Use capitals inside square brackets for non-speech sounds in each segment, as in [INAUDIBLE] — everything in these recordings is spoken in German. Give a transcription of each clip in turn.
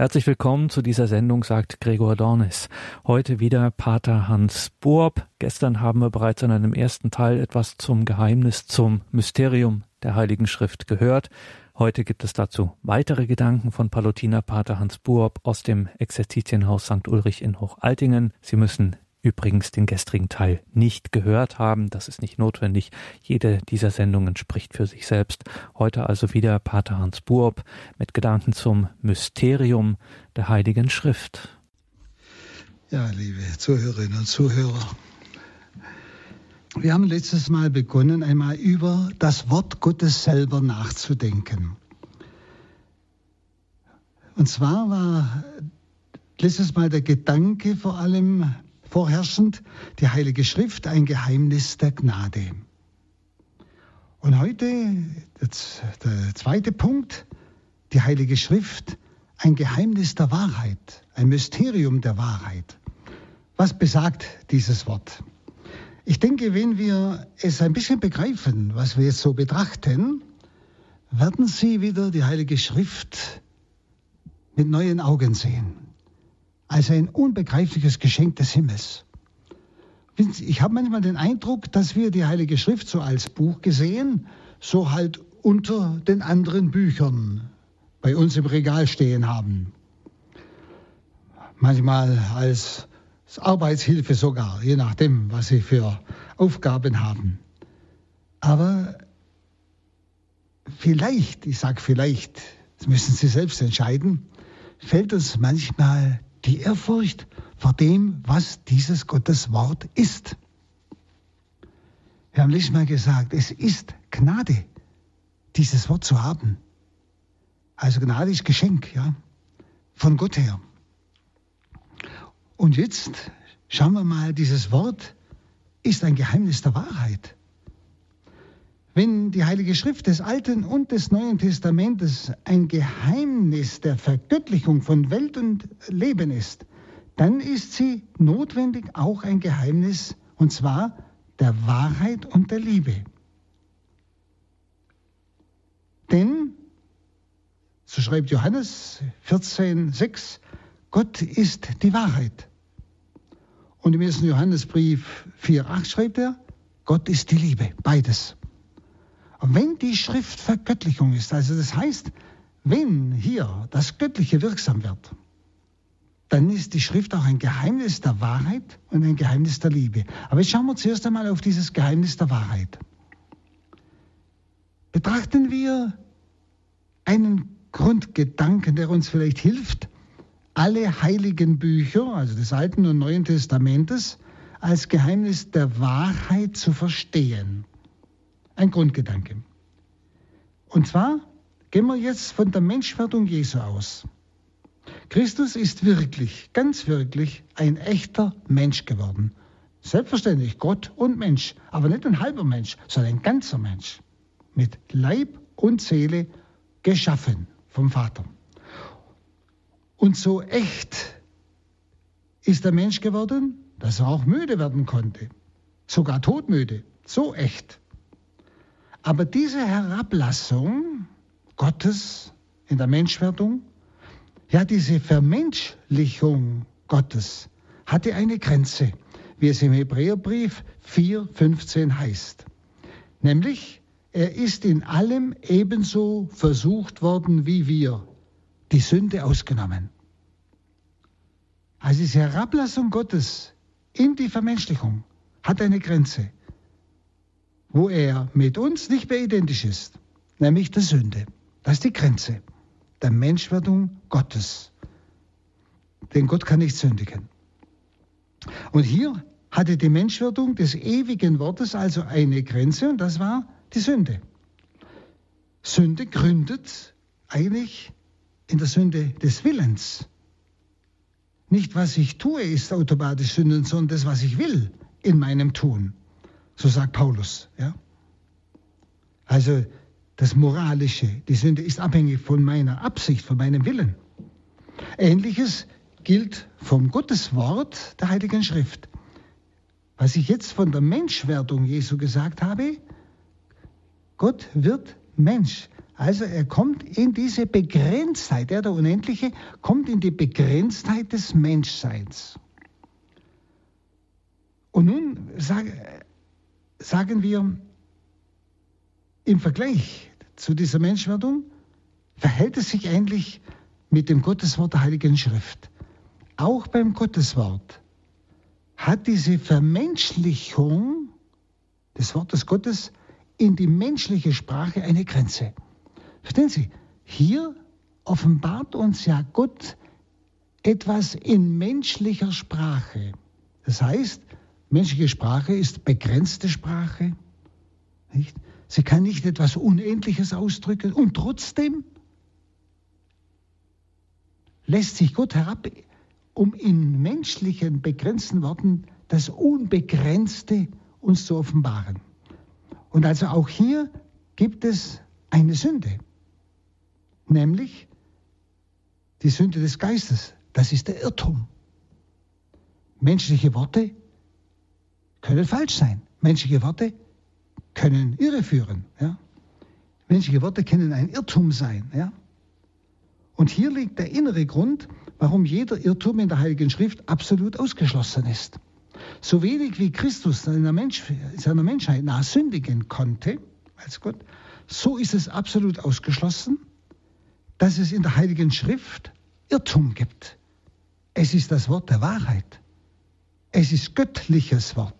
Herzlich willkommen zu dieser Sendung, sagt Gregor Dornis. Heute wieder Pater Hans Boab. Gestern haben wir bereits in einem ersten Teil etwas zum Geheimnis, zum Mysterium der Heiligen Schrift gehört. Heute gibt es dazu weitere Gedanken von Palutiner Pater Hans Buob aus dem Exerzitienhaus St. Ulrich in Hochaltingen. Sie müssen übrigens den gestrigen Teil nicht gehört haben. Das ist nicht notwendig. Jede dieser Sendungen spricht für sich selbst. Heute also wieder Pater Hans Buob mit Gedanken zum Mysterium der Heiligen Schrift. Ja, liebe Zuhörerinnen und Zuhörer, wir haben letztes Mal begonnen, einmal über das Wort Gottes selber nachzudenken. Und zwar war letztes Mal der Gedanke vor allem vorherrschend, die Heilige Schrift ein Geheimnis der Gnade. Und heute der zweite Punkt, die Heilige Schrift, ein Geheimnis der Wahrheit, ein Mysterium der Wahrheit. Was besagt dieses Wort? Ich denke, wenn wir es ein bisschen begreifen, was wir jetzt so betrachten, werden Sie wieder die Heilige Schrift mit neuen Augen sehen als ein unbegreifliches Geschenk des Himmels. Ich habe manchmal den Eindruck, dass wir die Heilige Schrift so als Buch gesehen, so halt unter den anderen Büchern bei uns im Regal stehen haben. Manchmal als Arbeitshilfe sogar, je nachdem, was sie für Aufgaben haben. Aber vielleicht, ich sage vielleicht, das müssen Sie selbst entscheiden, fällt uns manchmal die Ehrfurcht vor dem, was dieses Gottes Wort ist. Wir haben letztes Mal gesagt, es ist Gnade, dieses Wort zu haben. Also Gnade ist Geschenk, ja, von Gott her. Und jetzt schauen wir mal, dieses Wort ist ein Geheimnis der Wahrheit. Wenn die Heilige Schrift des Alten und des Neuen Testamentes ein Geheimnis der Vergöttlichung von Welt und Leben ist, dann ist sie notwendig auch ein Geheimnis, und zwar der Wahrheit und der Liebe. Denn, so schreibt Johannes 14,6, Gott ist die Wahrheit. Und im ersten Johannesbrief 4,8 schreibt er, Gott ist die Liebe, beides. Und wenn die Schrift Vergöttlichung ist, also das heißt, wenn hier das Göttliche wirksam wird, dann ist die Schrift auch ein Geheimnis der Wahrheit und ein Geheimnis der Liebe. Aber jetzt schauen wir zuerst einmal auf dieses Geheimnis der Wahrheit. Betrachten wir einen Grundgedanken, der uns vielleicht hilft, alle heiligen Bücher, also des Alten und Neuen Testamentes, als Geheimnis der Wahrheit zu verstehen ein Grundgedanke. Und zwar gehen wir jetzt von der Menschwerdung Jesu aus. Christus ist wirklich, ganz wirklich ein echter Mensch geworden. Selbstverständlich Gott und Mensch, aber nicht ein halber Mensch, sondern ein ganzer Mensch. Mit Leib und Seele geschaffen vom Vater. Und so echt ist der Mensch geworden, dass er auch müde werden konnte. Sogar todmüde. So echt. Aber diese Herablassung Gottes in der Menschwerdung, ja, diese Vermenschlichung Gottes hatte eine Grenze, wie es im Hebräerbrief 4,15 heißt. Nämlich, er ist in allem ebenso versucht worden wie wir, die Sünde ausgenommen. Also diese Herablassung Gottes in die Vermenschlichung hat eine Grenze wo er mit uns nicht mehr identisch ist, nämlich der Sünde. Das ist die Grenze der Menschwerdung Gottes. Denn Gott kann nicht sündigen. Und hier hatte die Menschwerdung des ewigen Wortes also eine Grenze und das war die Sünde. Sünde gründet eigentlich in der Sünde des Willens. Nicht was ich tue ist automatisch Sünden, sondern das, was ich will in meinem Tun. So sagt Paulus. Ja? Also das Moralische, die Sünde ist abhängig von meiner Absicht, von meinem Willen. Ähnliches gilt vom Gotteswort der Heiligen Schrift. Was ich jetzt von der Menschwerdung Jesu gesagt habe, Gott wird Mensch. Also er kommt in diese Begrenztheit, er der Unendliche kommt in die Begrenztheit des Menschseins. Und nun sag, sagen wir, im Vergleich zu dieser Menschwerdung verhält es sich ähnlich mit dem Gotteswort der Heiligen Schrift. Auch beim Gotteswort hat diese Vermenschlichung des Wortes Gottes in die menschliche Sprache eine Grenze. Verstehen Sie? Hier offenbart uns ja Gott etwas in menschlicher Sprache. Das heißt, menschliche Sprache ist begrenzte Sprache. Nicht? Sie kann nicht etwas Unendliches ausdrücken und trotzdem lässt sich Gott herab, um in menschlichen, begrenzten Worten das Unbegrenzte uns zu offenbaren. Und also auch hier gibt es eine Sünde, nämlich die Sünde des Geistes. Das ist der Irrtum. Menschliche Worte können falsch sein. Menschliche Worte können irreführen. Ja? Menschliche Worte können ein Irrtum sein. Ja? Und hier liegt der innere Grund, warum jeder Irrtum in der Heiligen Schrift absolut ausgeschlossen ist. So wenig wie Christus seiner, Mensch, seiner Menschheit nach sündigen konnte, als Gott, so ist es absolut ausgeschlossen, dass es in der Heiligen Schrift Irrtum gibt. Es ist das Wort der Wahrheit. Es ist göttliches Wort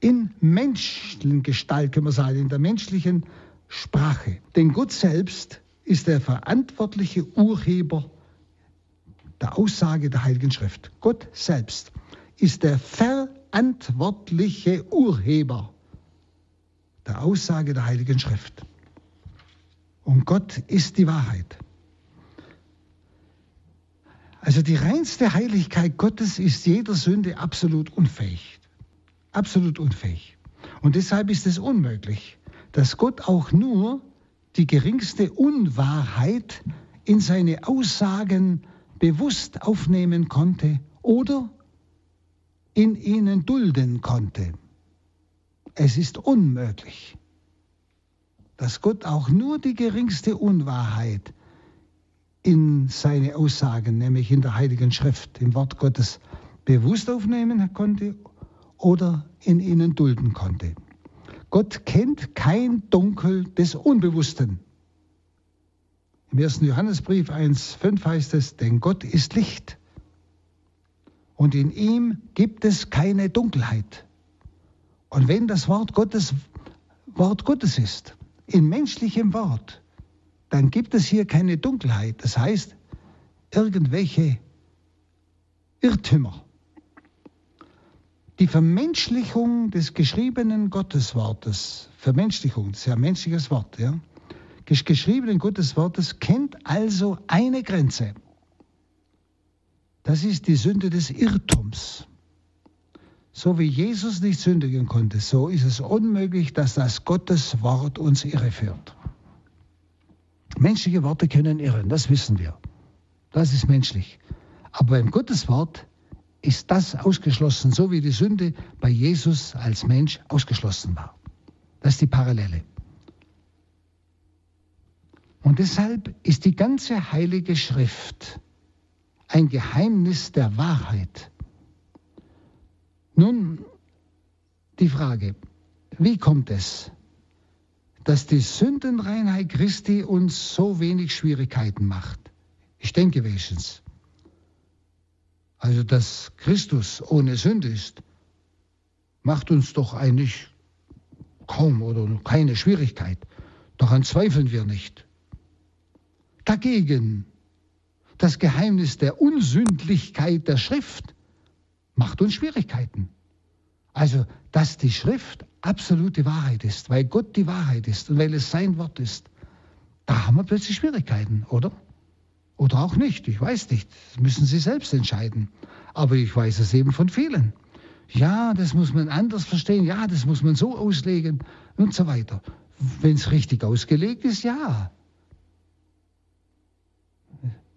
in menschlichen Gestalt, können wir sagen, in der menschlichen Sprache. Denn Gott selbst ist der verantwortliche Urheber der Aussage der Heiligen Schrift. Gott selbst ist der verantwortliche Urheber der Aussage der Heiligen Schrift. Und Gott ist die Wahrheit. Also die reinste Heiligkeit Gottes ist jeder Sünde absolut unfähig absolut unfähig. Und deshalb ist es unmöglich, dass Gott auch nur die geringste Unwahrheit in seine Aussagen bewusst aufnehmen konnte oder in ihnen dulden konnte. Es ist unmöglich, dass Gott auch nur die geringste Unwahrheit in seine Aussagen, nämlich in der Heiligen Schrift, im Wort Gottes, bewusst aufnehmen konnte oder in ihnen dulden konnte. Gott kennt kein Dunkel des Unbewussten. Im 1. Johannesbrief 1.5 heißt es, denn Gott ist Licht und in ihm gibt es keine Dunkelheit. Und wenn das Wort Gottes Wort Gottes ist, in menschlichem Wort, dann gibt es hier keine Dunkelheit. Das heißt, irgendwelche Irrtümer. Die Vermenschlichung des geschriebenen Gotteswortes, Vermenschlichung, das ist ja ein menschliches Wort, ja, des geschriebenen Gotteswortes kennt also eine Grenze. Das ist die Sünde des Irrtums. So wie Jesus nicht sündigen konnte, so ist es unmöglich, dass das Gotteswort uns irreführt. Menschliche Worte können irren, das wissen wir. Das ist menschlich. Aber beim Gotteswort ist das ausgeschlossen, so wie die Sünde bei Jesus als Mensch ausgeschlossen war. Das ist die Parallele. Und deshalb ist die ganze heilige Schrift ein Geheimnis der Wahrheit. Nun die Frage, wie kommt es, dass die Sündenreinheit Christi uns so wenig Schwierigkeiten macht? Ich denke wenigstens. Also, dass Christus ohne Sünde ist, macht uns doch eigentlich kaum oder keine Schwierigkeit. Daran zweifeln wir nicht. Dagegen, das Geheimnis der Unsündlichkeit der Schrift macht uns Schwierigkeiten. Also, dass die Schrift absolute Wahrheit ist, weil Gott die Wahrheit ist und weil es sein Wort ist, da haben wir plötzlich Schwierigkeiten, oder? Oder auch nicht, ich weiß nicht. Das müssen Sie selbst entscheiden. Aber ich weiß es eben von vielen. Ja, das muss man anders verstehen, ja, das muss man so auslegen und so weiter. Wenn es richtig ausgelegt ist, ja.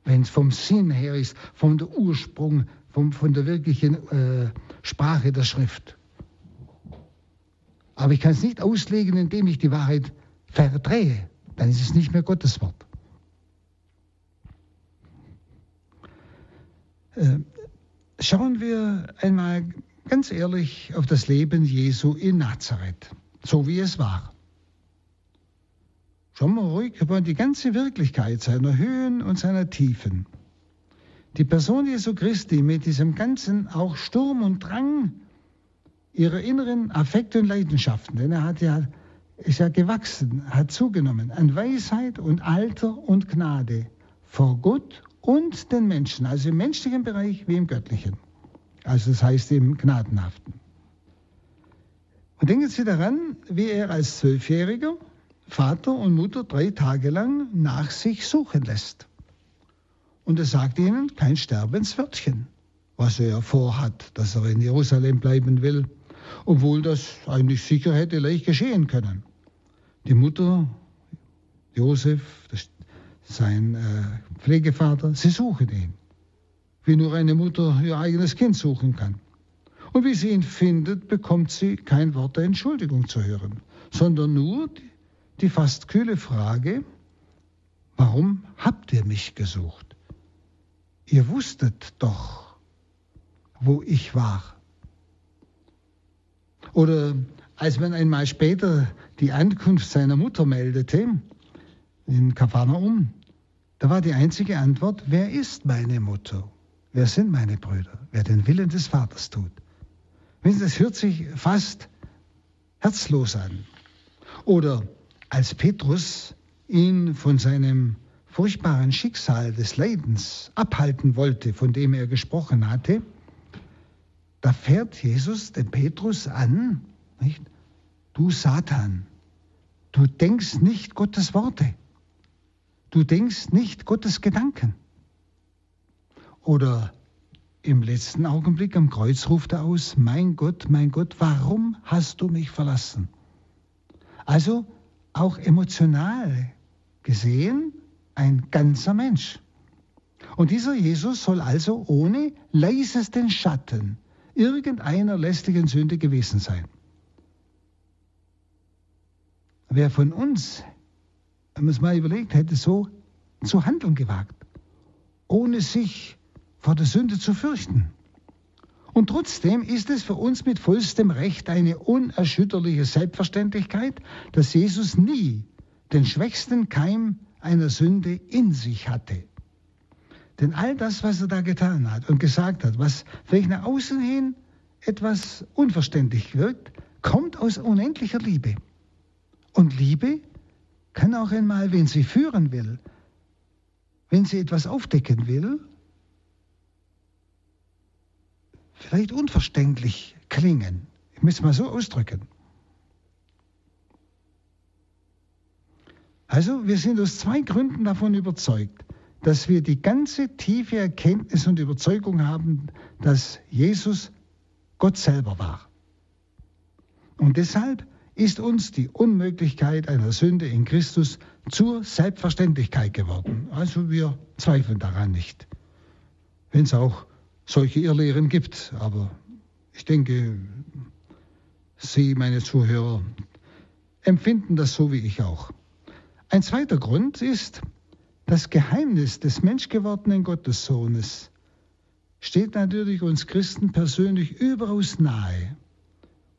Wenn es vom Sinn her ist, vom Ursprung, vom, von der wirklichen äh, Sprache der Schrift. Aber ich kann es nicht auslegen, indem ich die Wahrheit verdrehe dann ist es nicht mehr Gottes Wort. Schauen wir einmal ganz ehrlich auf das Leben Jesu in Nazareth, so wie es war. Schauen wir ruhig über die ganze Wirklichkeit seiner Höhen und seiner Tiefen. Die Person Jesu Christi mit diesem ganzen auch Sturm und Drang ihrer inneren Affekte und Leidenschaften, denn er hat ja, ist ja gewachsen, hat zugenommen an Weisheit und Alter und Gnade vor Gott und den Menschen, also im menschlichen Bereich wie im göttlichen. Also das heißt im Gnadenhaften. Und denken Sie daran, wie er als Zwölfjähriger Vater und Mutter drei Tage lang nach sich suchen lässt. Und er sagt ihnen kein Sterbenswörtchen, was er vorhat, dass er in Jerusalem bleiben will, obwohl das eigentlich sicher hätte leicht geschehen können. Die Mutter, Josef, sein äh, Pflegevater, sie suchen ihn, wie nur eine Mutter ihr eigenes Kind suchen kann. Und wie sie ihn findet, bekommt sie kein Wort der Entschuldigung zu hören, sondern nur die, die fast kühle Frage, warum habt ihr mich gesucht? ihr wusstet doch, wo ich war. Oder als man einmal später die Ankunft seiner Mutter meldete, in Kapharnaum, da war die einzige Antwort, wer ist meine Mutter? Wer sind meine Brüder? Wer den Willen des Vaters tut. Das hört sich fast herzlos an. Oder als Petrus ihn von seinem furchtbaren Schicksal des Leidens abhalten wollte, von dem er gesprochen hatte, da fährt Jesus den Petrus an, nicht? du Satan, du denkst nicht Gottes Worte, du denkst nicht Gottes Gedanken. Oder im letzten Augenblick am Kreuz ruft er aus, mein Gott, mein Gott, warum hast du mich verlassen? Also auch emotional gesehen ein ganzer Mensch. Und dieser Jesus soll also ohne leisesten Schatten irgendeiner lästigen Sünde gewesen sein. Wer von uns, wenn man es mal überlegt, hätte so zu handeln gewagt, ohne sich vor der Sünde zu fürchten? Und trotzdem ist es für uns mit vollstem Recht eine unerschütterliche Selbstverständlichkeit, dass Jesus nie den schwächsten Keim einer Sünde in sich hatte. Denn all das, was er da getan hat und gesagt hat, was vielleicht nach außen hin etwas unverständlich wirkt, kommt aus unendlicher Liebe. Und Liebe kann auch einmal, wenn sie führen will, wenn sie etwas aufdecken will, vielleicht unverständlich klingen. Ich muss es mal so ausdrücken. Also wir sind aus zwei Gründen davon überzeugt, dass wir die ganze tiefe Erkenntnis und Überzeugung haben, dass Jesus Gott selber war. Und deshalb ist uns die Unmöglichkeit einer Sünde in Christus zur Selbstverständlichkeit geworden. Also wir zweifeln daran nicht, wenn es auch solche Irrlehren gibt. Aber ich denke, Sie, meine Zuhörer, empfinden das so wie ich auch. Ein zweiter Grund ist, das Geheimnis des menschgewordenen Gottessohnes steht natürlich uns Christen persönlich überaus nahe.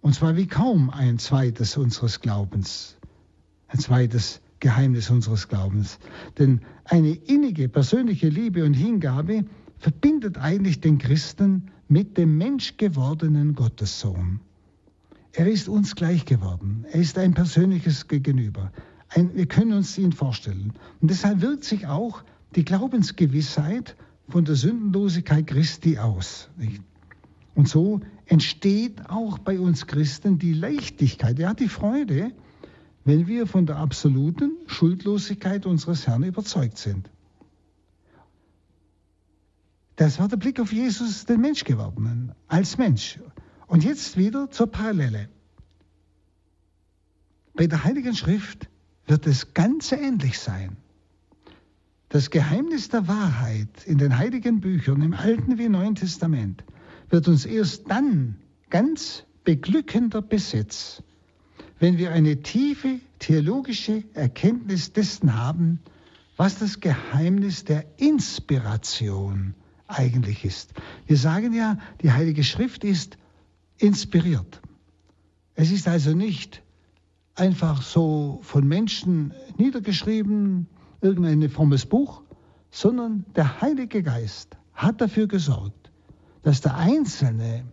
Und zwar wie kaum ein zweites unseres Glaubens, ein zweites Geheimnis unseres Glaubens. Denn eine innige persönliche Liebe und Hingabe verbindet eigentlich den Christen mit dem menschgewordenen Gottessohn. Er ist uns gleich geworden. Er ist ein persönliches Gegenüber. Ein, wir können uns ihn vorstellen. Und deshalb wirkt sich auch die Glaubensgewissheit von der Sündenlosigkeit Christi aus. Nicht? Und so entsteht auch bei uns Christen die Leichtigkeit, ja die Freude, wenn wir von der absoluten Schuldlosigkeit unseres Herrn überzeugt sind. Das war der Blick auf Jesus, den Mensch gewordenen, als Mensch. Und jetzt wieder zur Parallele. Bei der Heiligen Schrift wird das Ganze ähnlich sein. Das Geheimnis der Wahrheit in den heiligen Büchern, im Alten wie Neuen Testament, wird uns erst dann ganz beglückender Besitz, wenn wir eine tiefe theologische Erkenntnis dessen haben, was das Geheimnis der Inspiration eigentlich ist. Wir sagen ja, die Heilige Schrift ist inspiriert. Es ist also nicht einfach so von Menschen niedergeschrieben, irgendein frommes Buch, sondern der Heilige Geist hat dafür gesorgt, dass der Einzelne,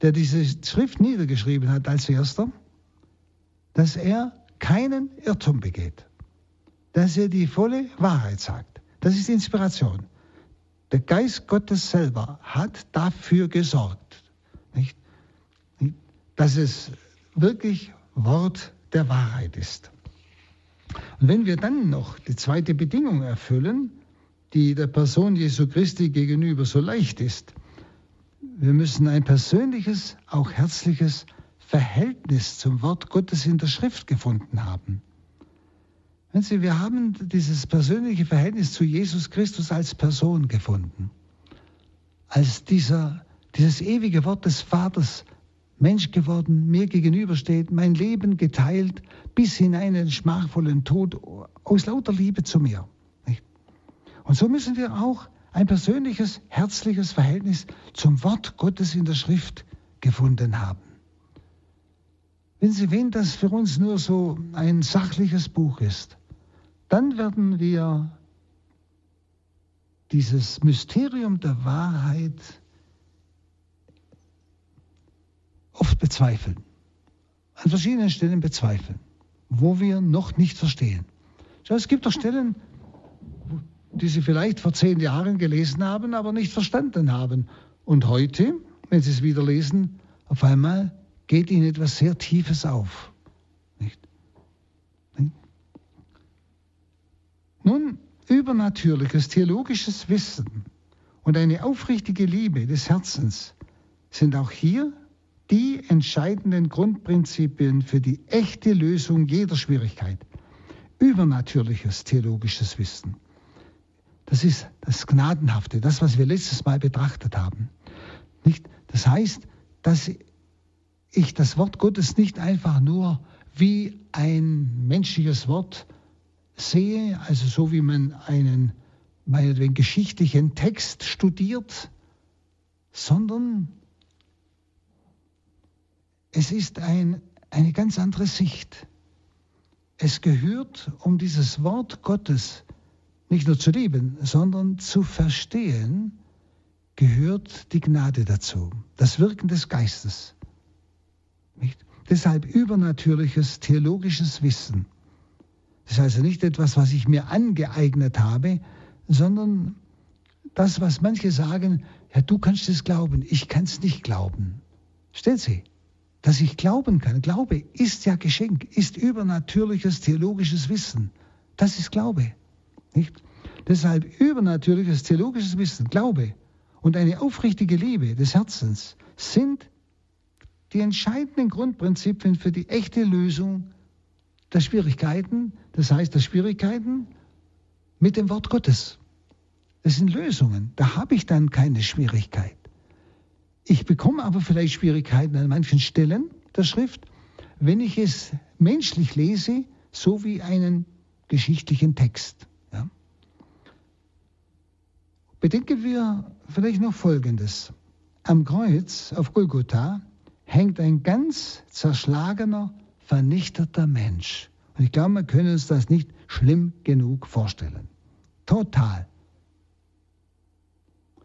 der diese Schrift niedergeschrieben hat als erster, dass er keinen Irrtum begeht, dass er die volle Wahrheit sagt. Das ist Inspiration. Der Geist Gottes selber hat dafür gesorgt, nicht? dass es wirklich Wort der Wahrheit ist. Und wenn wir dann noch die zweite Bedingung erfüllen, die der Person Jesu Christi gegenüber so leicht ist, wir müssen ein persönliches, auch herzliches Verhältnis zum Wort Gottes in der Schrift gefunden haben. Wenn Sie, wir haben dieses persönliche Verhältnis zu Jesus Christus als Person gefunden, als dieser, dieses ewige Wort des Vaters, Mensch geworden, mir gegenübersteht, mein Leben geteilt, bis in den schmachvollen Tod, aus lauter Liebe zu mir. Und so müssen wir auch ein persönliches, herzliches Verhältnis zum Wort Gottes in der Schrift gefunden haben. Wenn Sie, wenn das für uns nur so ein sachliches Buch ist, dann werden wir dieses Mysterium der Wahrheit oft bezweifeln. An verschiedenen Stellen bezweifeln, wo wir noch nicht verstehen. Es gibt doch Stellen, die Sie vielleicht vor zehn Jahren gelesen haben, aber nicht verstanden haben. Und heute, wenn Sie es wieder lesen, auf einmal geht Ihnen etwas sehr Tiefes auf. Nicht? Nicht? Nun, übernatürliches theologisches Wissen und eine aufrichtige Liebe des Herzens sind auch hier die entscheidenden Grundprinzipien für die echte Lösung jeder Schwierigkeit. Übernatürliches theologisches Wissen. Das ist das Gnadenhafte, das, was wir letztes Mal betrachtet haben. Nicht? Das heißt, dass ich das Wort Gottes nicht einfach nur wie ein menschliches Wort sehe, also so wie man einen meinetwegen geschichtlichen Text studiert, sondern es ist ein, eine ganz andere Sicht. Es gehört, um dieses Wort Gottes nicht nur zu lieben, sondern zu verstehen, gehört die Gnade dazu, das Wirken des Geistes. Nicht? Deshalb übernatürliches theologisches Wissen. Das ist also nicht etwas, was ich mir angeeignet habe, sondern das, was manche sagen, ja, du kannst es glauben, ich kann es nicht glauben. Stellen Sie, dass ich glauben kann. Glaube ist ja Geschenk, ist übernatürliches theologisches Wissen. Das ist Glaube. Nicht? Deshalb übernatürliches theologisches Wissen, Glaube und eine aufrichtige Liebe des Herzens sind die entscheidenden Grundprinzipien für die echte Lösung der Schwierigkeiten, das heißt der Schwierigkeiten mit dem Wort Gottes. Das sind Lösungen, da habe ich dann keine Schwierigkeit. Ich bekomme aber vielleicht Schwierigkeiten an manchen Stellen der Schrift, wenn ich es menschlich lese, so wie einen geschichtlichen Text. Bedenken wir vielleicht noch Folgendes. Am Kreuz auf Golgotha hängt ein ganz zerschlagener, vernichteter Mensch. Und ich glaube, wir können uns das nicht schlimm genug vorstellen. Total.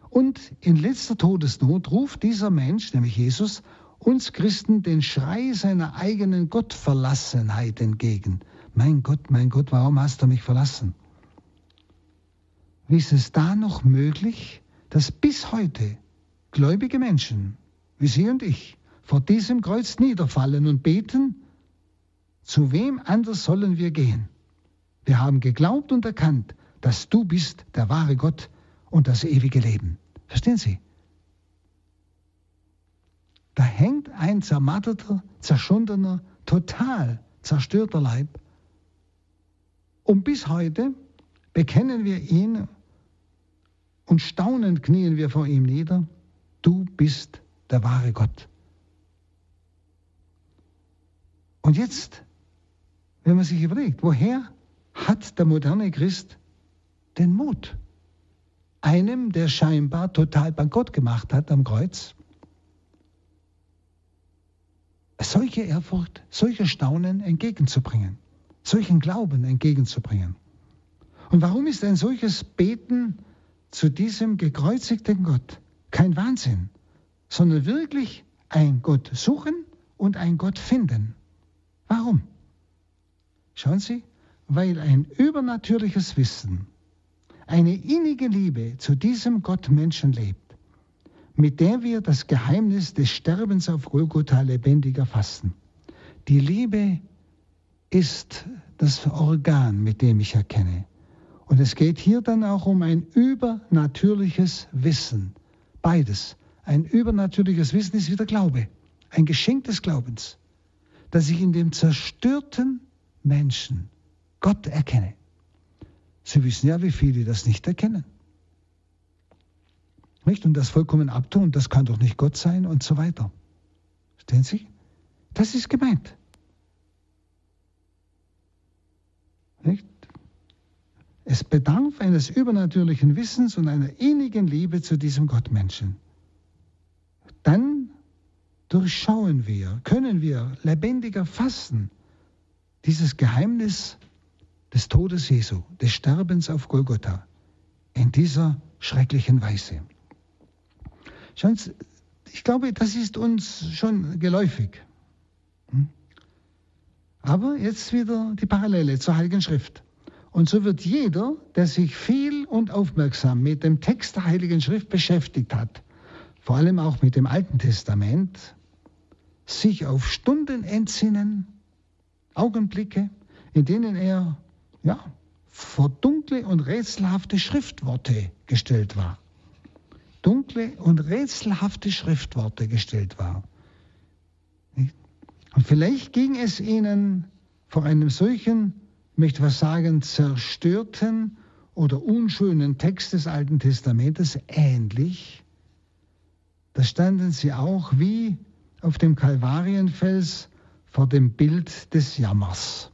Und in letzter Todesnot ruft dieser Mensch, nämlich Jesus, uns Christen den Schrei seiner eigenen Gottverlassenheit entgegen. Mein Gott, mein Gott, warum hast du mich verlassen? Wie ist es da noch möglich, dass bis heute gläubige Menschen, wie Sie und ich, vor diesem Kreuz niederfallen und beten, zu wem anders sollen wir gehen? Wir haben geglaubt und erkannt, dass du bist der wahre Gott, und das ewige Leben. Verstehen Sie? Da hängt ein zermatterter, zerschundener, total zerstörter Leib. Und bis heute bekennen wir ihn und staunend knien wir vor ihm nieder. Du bist der wahre Gott. Und jetzt wenn man sich überlegt, woher hat der moderne Christ den Mut? Einem, der scheinbar total bankrott gemacht hat am Kreuz, solche Ehrfurcht, solche Staunen entgegenzubringen, solchen Glauben entgegenzubringen. Und warum ist ein solches Beten zu diesem gekreuzigten Gott kein Wahnsinn, sondern wirklich ein Gott suchen und ein Gott finden? Warum? Schauen Sie, weil ein übernatürliches Wissen, eine innige Liebe zu diesem Gott Menschen lebt, mit der wir das Geheimnis des Sterbens auf Golgotha lebendig erfassen. Die Liebe ist das Organ, mit dem ich erkenne. Und es geht hier dann auch um ein übernatürliches Wissen. Beides. Ein übernatürliches Wissen ist wieder Glaube, ein Geschenk des Glaubens, dass ich in dem zerstörten Menschen Gott erkenne. Sie wissen ja, wie viele das nicht erkennen. Nicht? Und das vollkommen abtun, das kann doch nicht Gott sein und so weiter. Verstehen Sie? Das ist gemeint. Nicht? Es bedarf eines übernatürlichen Wissens und einer innigen Liebe zu diesem Gottmenschen. Dann durchschauen wir, können wir lebendiger fassen dieses Geheimnis des Todes Jesu, des Sterbens auf Golgotha in dieser schrecklichen Weise. Schauen Sie, ich glaube, das ist uns schon geläufig. Hm? Aber jetzt wieder die Parallele zur Heiligen Schrift. Und so wird jeder, der sich viel und aufmerksam mit dem Text der Heiligen Schrift beschäftigt hat, vor allem auch mit dem Alten Testament, sich auf Stunden entsinnen, Augenblicke, in denen er ja, vor dunkle und rätselhafte Schriftworte gestellt war dunkle und rätselhafte Schriftworte gestellt war. Und vielleicht ging es ihnen vor einem solchen, möchte was sagen, zerstörten oder unschönen Text des Alten Testamentes ähnlich. Da standen sie auch wie auf dem Kalvarienfels vor dem Bild des Jammers.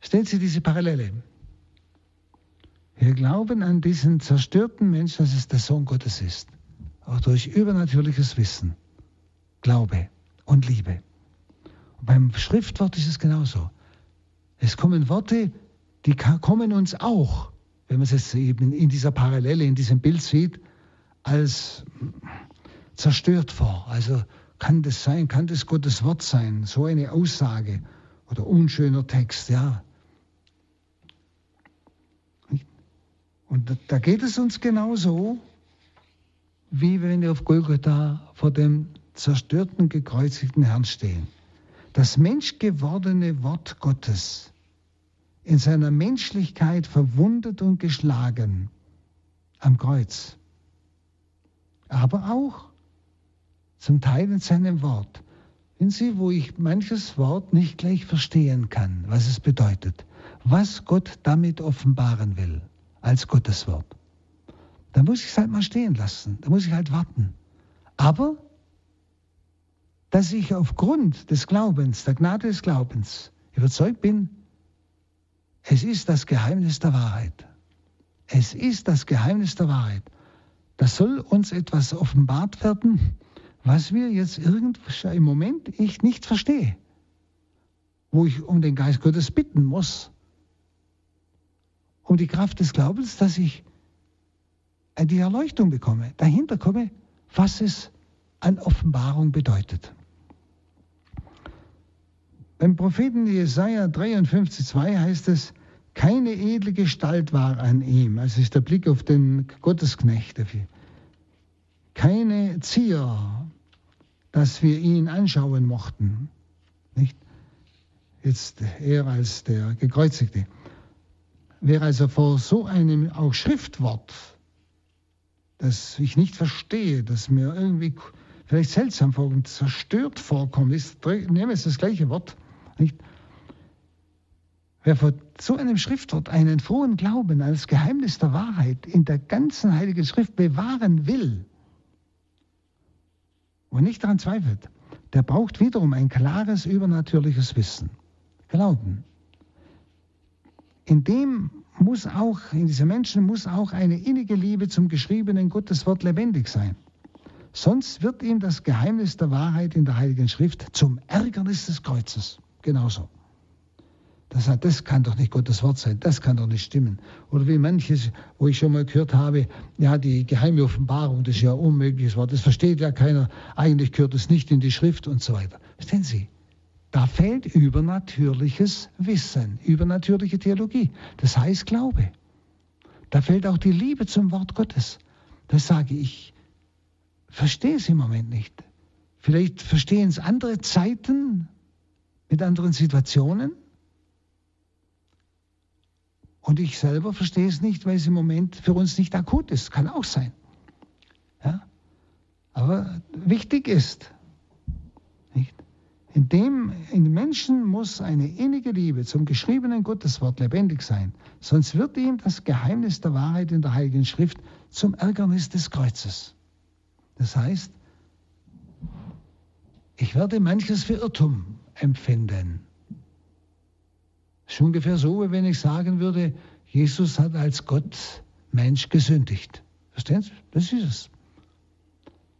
Stellen Sie diese Parallele. Wir glauben an diesen zerstörten Menschen, dass es der Sohn Gottes ist. Auch durch übernatürliches Wissen, Glaube und Liebe. Und beim Schriftwort ist es genauso. Es kommen Worte, die kommen uns auch, wenn man es eben in dieser Parallele, in diesem Bild sieht, als zerstört vor. Also kann das sein, kann das Gottes Wort sein, so eine Aussage oder unschöner Text, ja. Und da geht es uns genauso, wie wenn wir auf Golgotha vor dem zerstörten, gekreuzigten Herrn stehen. Das menschgewordene Wort Gottes, in seiner Menschlichkeit verwundet und geschlagen am Kreuz, aber auch zum Teil in seinem Wort. Wenn Sie, wo ich manches Wort nicht gleich verstehen kann, was es bedeutet, was Gott damit offenbaren will als Gottes Wort. Da muss ich es halt mal stehen lassen. Da muss ich halt warten. Aber, dass ich aufgrund des Glaubens, der Gnade des Glaubens, überzeugt bin, es ist das Geheimnis der Wahrheit. Es ist das Geheimnis der Wahrheit. Da soll uns etwas offenbart werden, was wir jetzt irgendwo im Moment ich nicht verstehe. Wo ich um den Geist Gottes bitten muss um die Kraft des Glaubens, dass ich die Erleuchtung bekomme, dahinter komme, was es an Offenbarung bedeutet. Beim Propheten Jesaja 53,2 heißt es, keine edle Gestalt war an ihm. Also ist der Blick auf den Gottesknecht dafür. Keine Zier, dass wir ihn anschauen mochten. Nicht? Jetzt er als der Gekreuzigte. Wer also vor so einem auch Schriftwort, das ich nicht verstehe, das mir irgendwie vielleicht seltsam vorkommt, zerstört vorkommt, ist, nehme es das gleiche Wort, nicht? Wer vor so einem Schriftwort einen frohen Glauben als Geheimnis der Wahrheit in der ganzen Heiligen Schrift bewahren will und nicht daran zweifelt, der braucht wiederum ein klares übernatürliches Wissen. glauben. In dem muss auch, in diesen Menschen muss auch eine innige Liebe zum geschriebenen Gotteswort lebendig sein. Sonst wird ihm das Geheimnis der Wahrheit in der Heiligen Schrift zum Ärgernis des Kreuzes. Genauso. Das, das kann doch nicht Gottes Wort sein, das kann doch nicht stimmen. Oder wie manches, wo ich schon mal gehört habe, ja, die geheime Offenbarung, das ist ja unmögliches Wort, das versteht ja keiner, eigentlich gehört es nicht in die Schrift und so weiter. Verstehen Sie? Da fehlt übernatürliches Wissen, übernatürliche Theologie. Das heißt Glaube. Da fehlt auch die Liebe zum Wort Gottes. Das sage ich. Verstehe es im Moment nicht. Vielleicht verstehen es andere Zeiten mit anderen Situationen. Und ich selber verstehe es nicht, weil es im Moment für uns nicht akut ist. Kann auch sein. Ja? Aber wichtig ist, nicht? In dem in Menschen muss eine innige Liebe zum geschriebenen Gotteswort lebendig sein, sonst wird ihm das Geheimnis der Wahrheit in der Heiligen Schrift zum Ärgernis des Kreuzes. Das heißt, ich werde manches für Irrtum empfinden. Ist ungefähr so, wie wenn ich sagen würde, Jesus hat als Gott Mensch gesündigt. Verstehen Sie? Das ist es.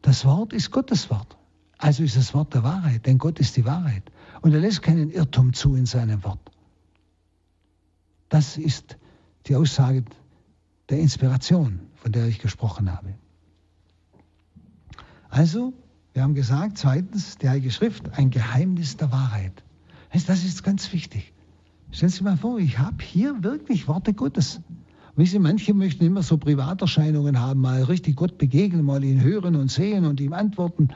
Das Wort ist Gottes Wort. Also ist das Wort der Wahrheit, denn Gott ist die Wahrheit. Und er lässt keinen Irrtum zu in seinem Wort. Das ist die Aussage der Inspiration, von der ich gesprochen habe. Also, wir haben gesagt, zweitens, die Heilige Schrift, ein Geheimnis der Wahrheit. Das ist ganz wichtig. Stellen Sie mal vor, ich habe hier wirklich Worte Gottes. Wie Sie, manche möchten immer so Privaterscheinungen haben, mal richtig Gott begegnen, mal ihn hören und sehen und ihm antworten.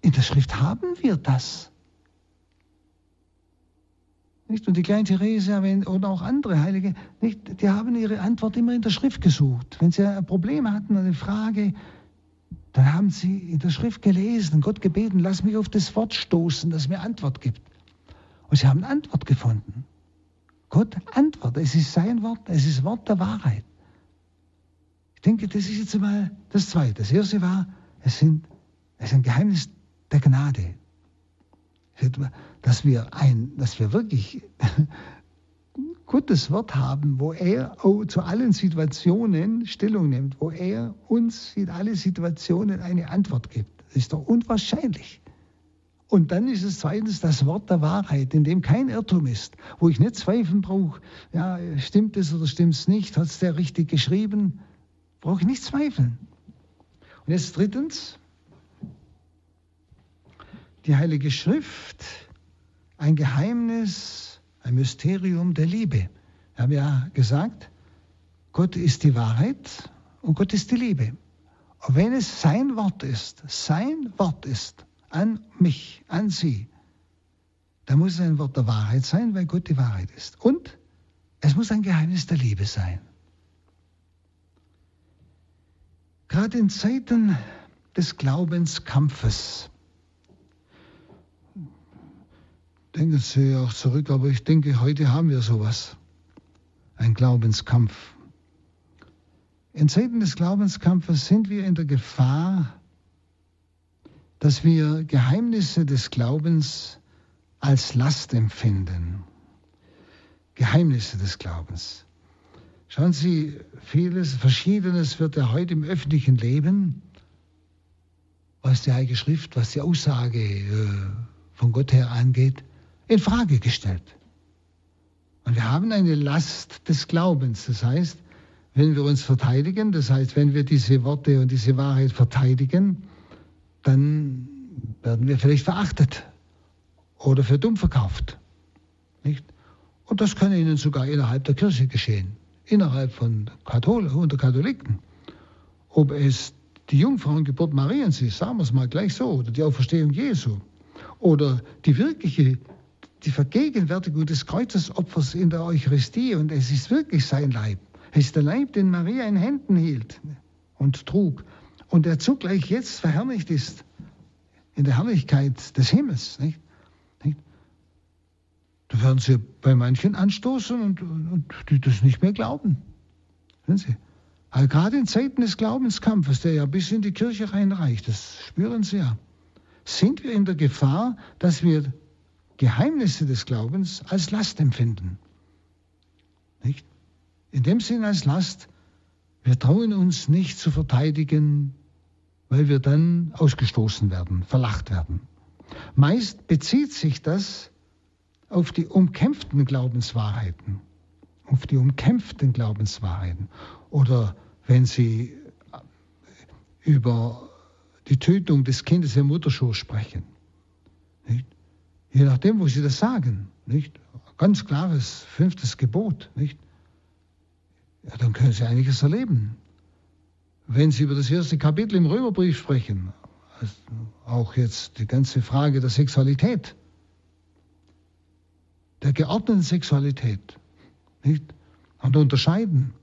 In der Schrift haben wir das. Nicht? Und die kleine Therese oder auch andere Heilige, nicht? die haben ihre Antwort immer in der Schrift gesucht. Wenn sie ein Problem hatten, eine Frage, dann haben sie in der Schrift gelesen, Gott gebeten, lass mich auf das Wort stoßen, das mir Antwort gibt. Und sie haben Antwort gefunden. Gott antwortet. Es ist sein Wort, es ist Wort der Wahrheit. Ich denke, das ist jetzt einmal das Zweite. Das Erste war, es, sind, es ist ein Geheimnis der Gnade. Dass wir, ein, dass wir wirklich Gottes Wort haben, wo er zu allen Situationen Stellung nimmt, wo er uns in alle Situationen eine Antwort gibt. Das ist doch unwahrscheinlich. Und dann ist es zweitens das Wort der Wahrheit, in dem kein Irrtum ist, wo ich nicht zweifeln brauche, ja, stimmt es oder stimmt es nicht, hat es der richtig geschrieben, brauche ich nicht zweifeln. Und jetzt drittens, die Heilige Schrift, ein Geheimnis, ein Mysterium der Liebe. Wir haben ja gesagt, Gott ist die Wahrheit und Gott ist die Liebe. Und wenn es sein Wort ist, sein Wort ist, an mich, an Sie, da muss es ein Wort der Wahrheit sein, weil Gott die Wahrheit ist. Und es muss ein Geheimnis der Liebe sein. Gerade in Zeiten des Glaubenskampfes, denken Sie auch zurück, aber ich denke, heute haben wir sowas, ein Glaubenskampf. In Zeiten des Glaubenskampfes sind wir in der Gefahr, dass wir Geheimnisse des Glaubens als Last empfinden. Geheimnisse des Glaubens. Schauen Sie, vieles, Verschiedenes wird ja heute im öffentlichen Leben, was die Heilige Schrift, was die Aussage äh, von Gott her angeht, in Frage gestellt. Und wir haben eine Last des Glaubens. Das heißt, wenn wir uns verteidigen, das heißt, wenn wir diese Worte und diese Wahrheit verteidigen, dann werden wir vielleicht verachtet oder für dumm verkauft. Nicht? Und das kann ihnen sogar innerhalb der Kirche geschehen, innerhalb von Katholen und Katholiken. Ob es die Jungfrauengeburt Mariens ist, sagen wir es mal gleich so, oder die Auferstehung Jesu, oder die wirkliche, die Vergegenwärtigung des Kreuzesopfers in der Eucharistie, und es ist wirklich sein Leib. Es ist der Leib, den Maria in Händen hielt und trug und der zugleich jetzt verherrlicht ist in der Herrlichkeit des Himmels. Nicht? Nicht? Da werden sie bei manchen anstoßen und, und die das nicht mehr glauben. Sehen Sie? Also gerade in Zeiten des Glaubenskampfes, der ja bis in die Kirche reinreicht, das spüren Sie ja, sind wir in der Gefahr, dass wir Geheimnisse des Glaubens als Last empfinden. Nicht? In dem Sinn als Last, wir trauen uns nicht zu verteidigen, weil wir dann ausgestoßen werden, verlacht werden. Meist bezieht sich das auf die umkämpften Glaubenswahrheiten, auf die umkämpften Glaubenswahrheiten. Oder wenn Sie über die Tötung des Kindes im Mutterschoß sprechen. Nicht? Je nachdem, wo Sie das sagen. Nicht? Ganz klares fünftes Gebot. Nicht? Ja, dann können Sie einiges erleben. Wenn Sie über das erste Kapitel im Römerbrief sprechen, also auch jetzt die ganze Frage der Sexualität, der geordneten Sexualität, nicht? Und unterscheiden,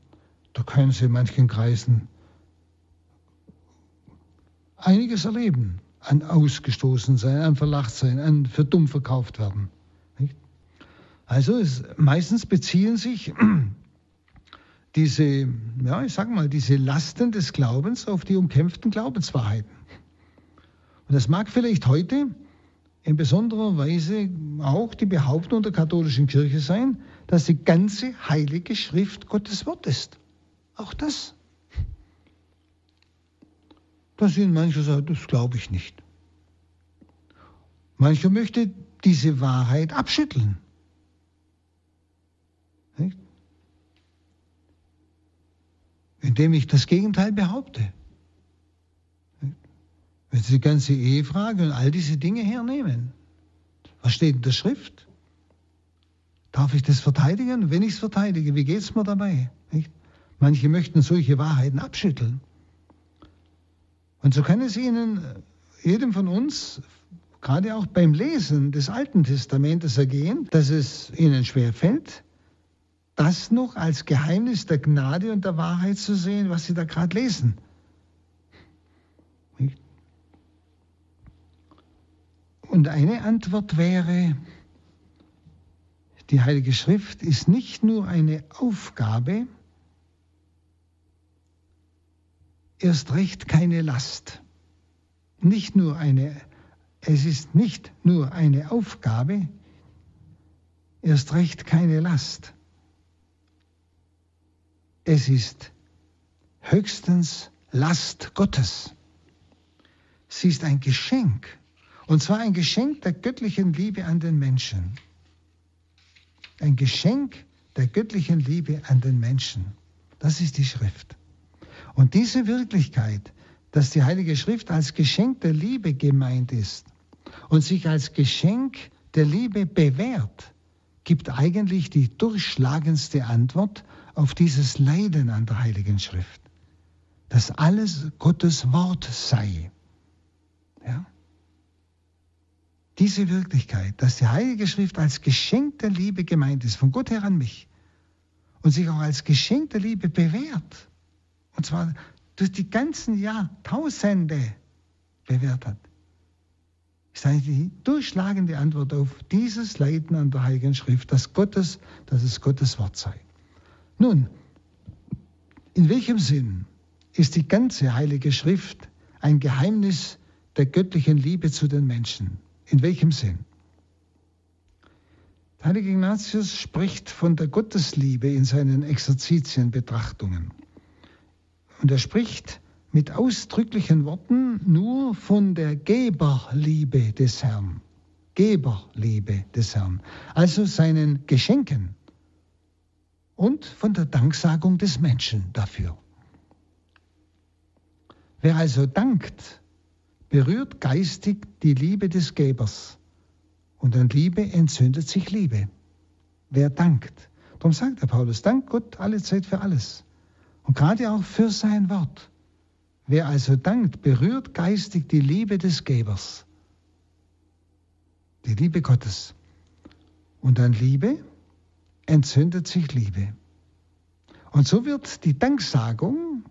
da können Sie in manchen Kreisen einiges erleben an ausgestoßen sein, an verlacht sein, an für dumm verkauft werden. Nicht? Also es, meistens beziehen sich [CLEARS THROAT] diese, ja, ich sag mal, diese Lasten des Glaubens auf die umkämpften Glaubenswahrheiten. Und das mag vielleicht heute in besonderer Weise auch die Behauptung der katholischen Kirche sein, dass die ganze heilige Schrift Gottes Wort ist. Auch das. Dass ihnen mancher sagt, das glaube ich nicht. Mancher möchte diese Wahrheit abschütteln. Nicht? Indem ich das Gegenteil behaupte. Wenn Sie die ganze Ehefrage und all diese Dinge hernehmen, was steht in der Schrift? Darf ich das verteidigen? Wenn ich es verteidige, wie geht es mir dabei? Nicht? Manche möchten solche Wahrheiten abschütteln. Und so kann es Ihnen, jedem von uns, gerade auch beim Lesen des Alten Testamentes ergehen, dass es Ihnen schwer fällt, das noch als Geheimnis der Gnade und der Wahrheit zu sehen, was Sie da gerade lesen. Und eine Antwort wäre, die Heilige Schrift ist nicht nur eine Aufgabe, erst recht keine Last. Nicht nur eine, es ist nicht nur eine Aufgabe, erst recht keine Last. Es ist höchstens Last Gottes. Sie ist ein Geschenk und zwar ein Geschenk der göttlichen Liebe an den Menschen. Ein Geschenk der göttlichen Liebe an den Menschen. Das ist die Schrift. Und diese Wirklichkeit, dass die Heilige Schrift als Geschenk der Liebe gemeint ist und sich als Geschenk der Liebe bewährt, gibt eigentlich die durchschlagendste Antwort auf dieses Leiden an der Heiligen Schrift. Dass alles Gottes Wort sei. Ja? diese Wirklichkeit, dass die Heilige Schrift als Geschenk der Liebe gemeint ist, von Gott her an mich, und sich auch als Geschenk der Liebe bewährt, und zwar durch die ganzen Jahrtausende bewährt hat, ist eigentlich die durchschlagende Antwort auf dieses Leiden an der Heiligen Schrift, dass Gottes, dass es Gottes Wort sei. Nun, in welchem Sinn ist die ganze Heilige Schrift ein Geheimnis der göttlichen Liebe zu den Menschen? In welchem Sinn? Der heilige Ignatius spricht von der Gottesliebe in seinen Exerzitienbetrachtungen. Und er spricht mit ausdrücklichen Worten nur von der Geberliebe des Herrn. Geberliebe des Herrn. Also seinen Geschenken und von der Danksagung des Menschen dafür. Wer also dankt, berührt geistig die Liebe des Gebers. Und an Liebe entzündet sich Liebe. Wer dankt. Darum sagt der Paulus, dank Gott alle Zeit für alles. Und gerade auch für sein Wort. Wer also dankt, berührt geistig die Liebe des Gebers. Die Liebe Gottes. Und an Liebe entzündet sich Liebe. Und so wird die Danksagung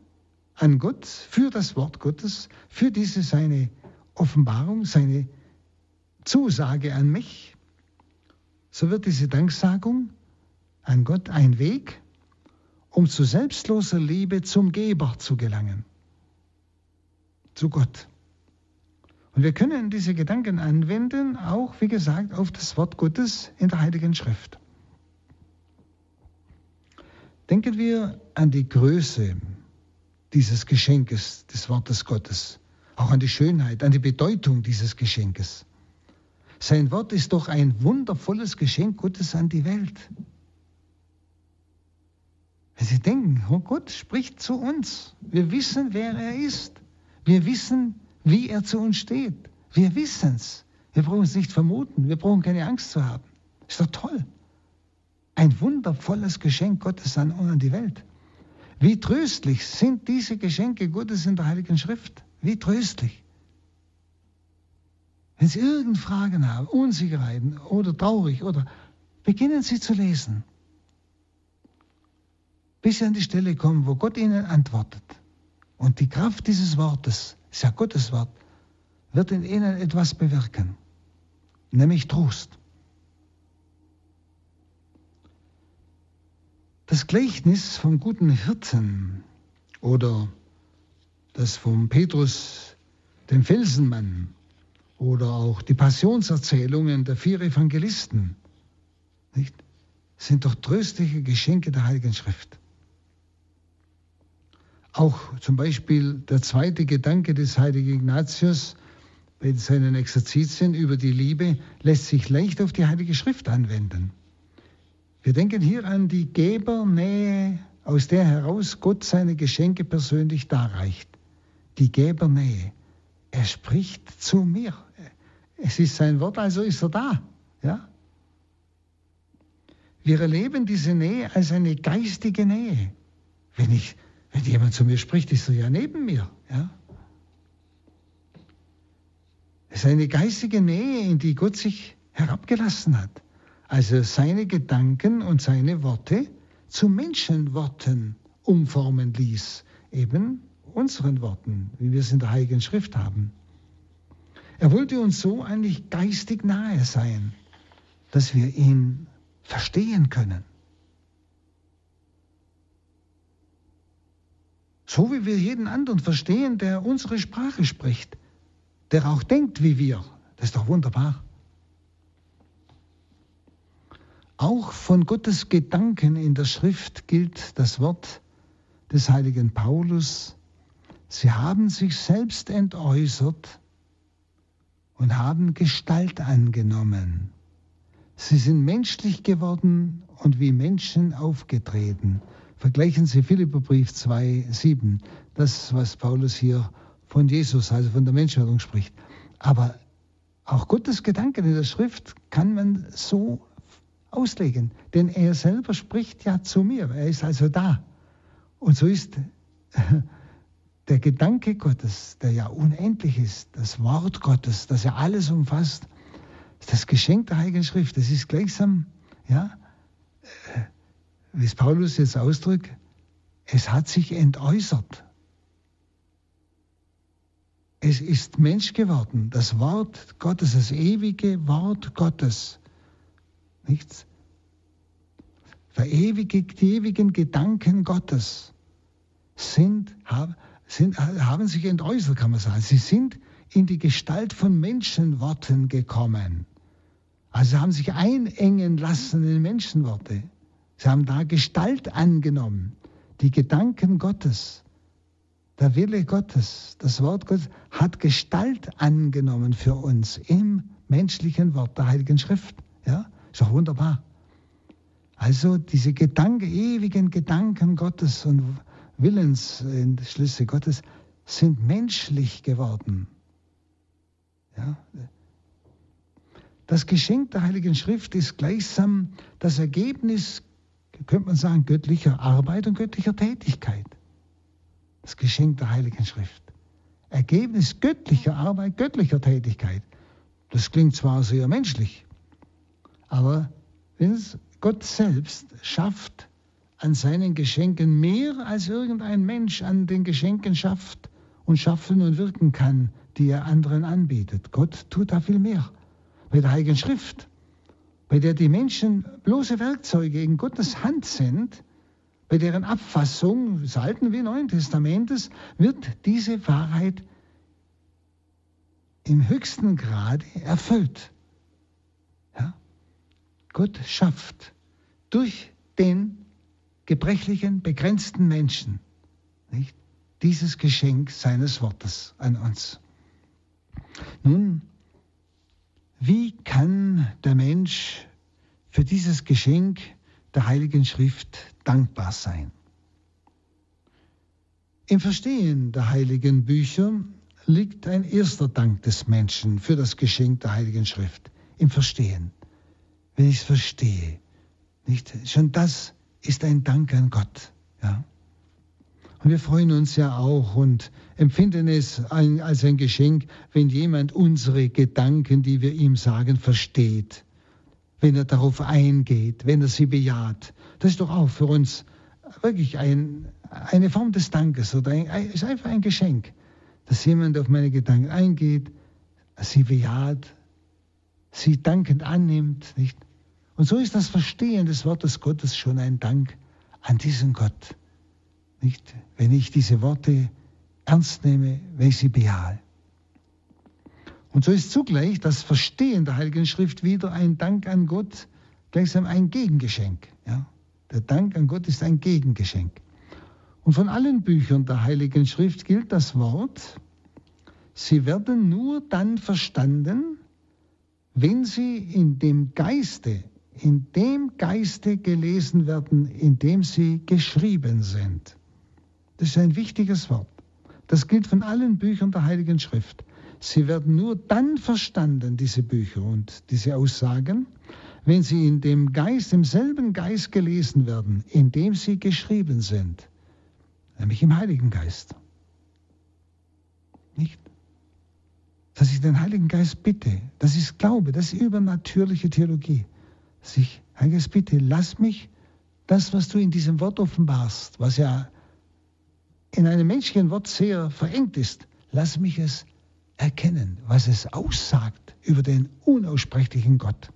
an Gott für das Wort Gottes, für diese seine Offenbarung, seine Zusage an mich, so wird diese Danksagung an Gott ein Weg, um zu selbstloser Liebe zum Geber zu gelangen, zu Gott. Und wir können diese Gedanken anwenden, auch wie gesagt, auf das Wort Gottes in der Heiligen Schrift. Denken wir an die Größe dieses Geschenkes des Wortes Gottes, auch an die Schönheit, an die Bedeutung dieses Geschenkes. Sein Wort ist doch ein wundervolles Geschenk Gottes an die Welt. Wenn Sie denken, oh Gott spricht zu uns, wir wissen, wer er ist, wir wissen, wie er zu uns steht, wir wissen es. Wir brauchen es nicht vermuten, wir brauchen keine Angst zu haben. Ist doch toll. Ein wundervolles Geschenk Gottes an, an die Welt. Wie tröstlich sind diese Geschenke Gottes in der Heiligen Schrift? Wie tröstlich. Wenn Sie irgendeine Fragen haben, Unsicherheiten oder traurig oder beginnen Sie zu lesen, bis Sie an die Stelle kommen, wo Gott Ihnen antwortet. Und die Kraft dieses Wortes, ist ja Gottes Wort, wird in Ihnen etwas bewirken, nämlich Trost. Das Gleichnis vom guten Hirten oder das vom Petrus, dem Felsenmann oder auch die Passionserzählungen der vier Evangelisten nicht, sind doch tröstliche Geschenke der Heiligen Schrift. Auch zum Beispiel der zweite Gedanke des heiligen Ignatius bei seinen Exerzitien über die Liebe lässt sich leicht auf die Heilige Schrift anwenden. Wir denken hier an die Gebernähe, aus der heraus Gott seine Geschenke persönlich darreicht. Die Gebernähe. Er spricht zu mir. Es ist sein Wort, also ist er da. Ja? Wir erleben diese Nähe als eine geistige Nähe. Wenn, ich, wenn jemand zu mir spricht, ist er ja neben mir. Ja? Es ist eine geistige Nähe, in die Gott sich herabgelassen hat also seine Gedanken und seine Worte zu Menschenworten umformen ließ, eben unseren Worten, wie wir es in der Heiligen Schrift haben. Er wollte uns so eigentlich geistig nahe sein, dass wir ihn verstehen können. So wie wir jeden anderen verstehen, der unsere Sprache spricht, der auch denkt wie wir. Das ist doch wunderbar. Auch von Gottes Gedanken in der Schrift gilt das Wort des heiligen Paulus. Sie haben sich selbst entäußert und haben Gestalt angenommen. Sie sind menschlich geworden und wie Menschen aufgetreten. Vergleichen Sie Philipperbrief 2, 7, das, was Paulus hier von Jesus, also von der Menschwerdung spricht. Aber auch Gottes Gedanken in der Schrift kann man so auslegen, denn er selber spricht ja zu mir, er ist also da. Und so ist [LAUGHS] der Gedanke Gottes, der ja unendlich ist, das Wort Gottes, das ja alles umfasst, das Geschenk der Heiligen Schrift, das ist gleichsam, ja, wie es Paulus jetzt ausdrückt, es hat sich entäußert. Es ist Mensch geworden, das Wort Gottes, das ewige Wort Gottes Nichts. Verewigt, die ewigen Gedanken Gottes sind, sind, haben sich entäußert, kann man sagen. Sie sind in die Gestalt von Menschenworten gekommen. Also haben sich einengen lassen in Menschenworte. Sie haben da Gestalt angenommen. Die Gedanken Gottes, der Wille Gottes, das Wort Gottes hat Gestalt angenommen für uns im menschlichen Wort der Heiligen Schrift. Ja? Ist doch wunderbar. Also diese Gedanken, ewigen Gedanken Gottes und Willensschlüsse Gottes sind menschlich geworden. Ja. Das Geschenk der Heiligen Schrift ist gleichsam das Ergebnis, könnte man sagen, göttlicher Arbeit und göttlicher Tätigkeit. Das Geschenk der Heiligen Schrift. Ergebnis göttlicher Arbeit, göttlicher Tätigkeit. Das klingt zwar sehr menschlich, aber Gott selbst schafft an seinen Geschenken mehr, als irgendein Mensch an den Geschenken schafft und schaffen und wirken kann, die er anderen anbietet. Gott tut da viel mehr. Bei der Heiligen Schrift, bei der die Menschen bloße Werkzeuge in Gottes Hand sind, bei deren Abfassung des Alten wie Neuen Testamentes wird diese Wahrheit im höchsten Grade erfüllt. Ja? Gott schafft durch den gebrechlichen, begrenzten Menschen nicht, dieses Geschenk seines Wortes an uns. Nun, wie kann der Mensch für dieses Geschenk der Heiligen Schrift dankbar sein? Im Verstehen der heiligen Bücher liegt ein erster Dank des Menschen für das Geschenk der Heiligen Schrift. Im Verstehen. Wenn ich es verstehe. Nicht? Schon das ist ein Dank an Gott. Ja? Und wir freuen uns ja auch und empfinden es als ein Geschenk, wenn jemand unsere Gedanken, die wir ihm sagen, versteht. Wenn er darauf eingeht, wenn er sie bejaht. Das ist doch auch für uns wirklich ein, eine Form des Dankes oder ein, ist einfach ein Geschenk, dass jemand auf meine Gedanken eingeht, sie bejaht, sie dankend annimmt, nicht? Und so ist das Verstehen des Wortes Gottes schon ein Dank an diesen Gott, nicht? Wenn ich diese Worte ernst nehme, wenn ich sie bejahe. Und so ist zugleich das Verstehen der Heiligen Schrift wieder ein Dank an Gott, gleichsam ein Gegengeschenk. Ja? Der Dank an Gott ist ein Gegengeschenk. Und von allen Büchern der Heiligen Schrift gilt das Wort, sie werden nur dann verstanden, wenn sie in dem Geiste, in dem Geiste gelesen werden, in dem sie geschrieben sind. Das ist ein wichtiges Wort. Das gilt von allen Büchern der Heiligen Schrift. Sie werden nur dann verstanden, diese Bücher und diese Aussagen, wenn sie in dem Geist, im selben Geist gelesen werden, in dem sie geschrieben sind, nämlich im Heiligen Geist. Nicht? Dass ich den Heiligen Geist bitte, das ist Glaube, das ist übernatürliche Theologie. Dass ich, bitte, lass mich das, was du in diesem Wort offenbarst, was ja in einem menschlichen Wort sehr verengt ist, lass mich es erkennen, was es aussagt über den unaussprechlichen Gott.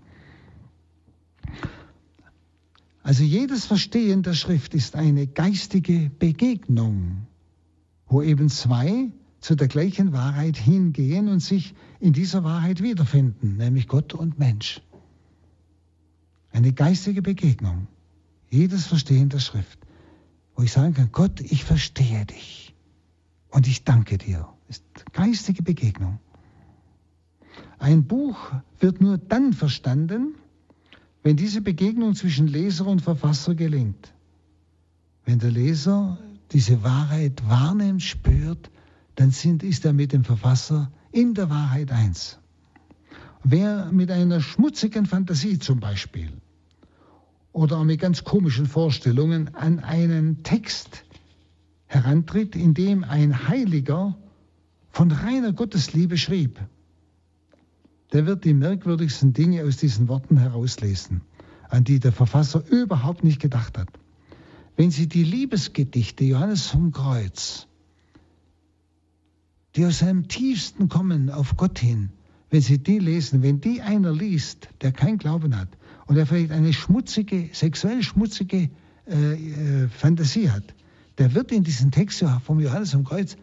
Also jedes Verstehen der Schrift ist eine geistige Begegnung, wo eben zwei zu der gleichen Wahrheit hingehen und sich in dieser Wahrheit wiederfinden, nämlich Gott und Mensch. Eine geistige Begegnung. Jedes Verstehen der Schrift, wo ich sagen kann, Gott, ich verstehe dich und ich danke dir. Das ist geistige Begegnung. Ein Buch wird nur dann verstanden, wenn diese Begegnung zwischen Leser und Verfasser gelingt, wenn der Leser diese Wahrheit wahrnimmt, spürt, dann sind, ist er mit dem Verfasser in der Wahrheit eins. Wer mit einer schmutzigen Fantasie zum Beispiel oder mit ganz komischen Vorstellungen an einen Text herantritt, in dem ein Heiliger von reiner Gottesliebe schrieb, der wird die merkwürdigsten Dinge aus diesen Worten herauslesen, an die der Verfasser überhaupt nicht gedacht hat. Wenn Sie die Liebesgedichte Johannes vom Kreuz, die aus seinem tiefsten kommen auf Gott hin, wenn Sie die lesen, wenn die einer liest, der kein Glauben hat und der vielleicht eine schmutzige, sexuell schmutzige äh, äh, Fantasie hat, der wird in diesen Text vom Johannes vom Kreuz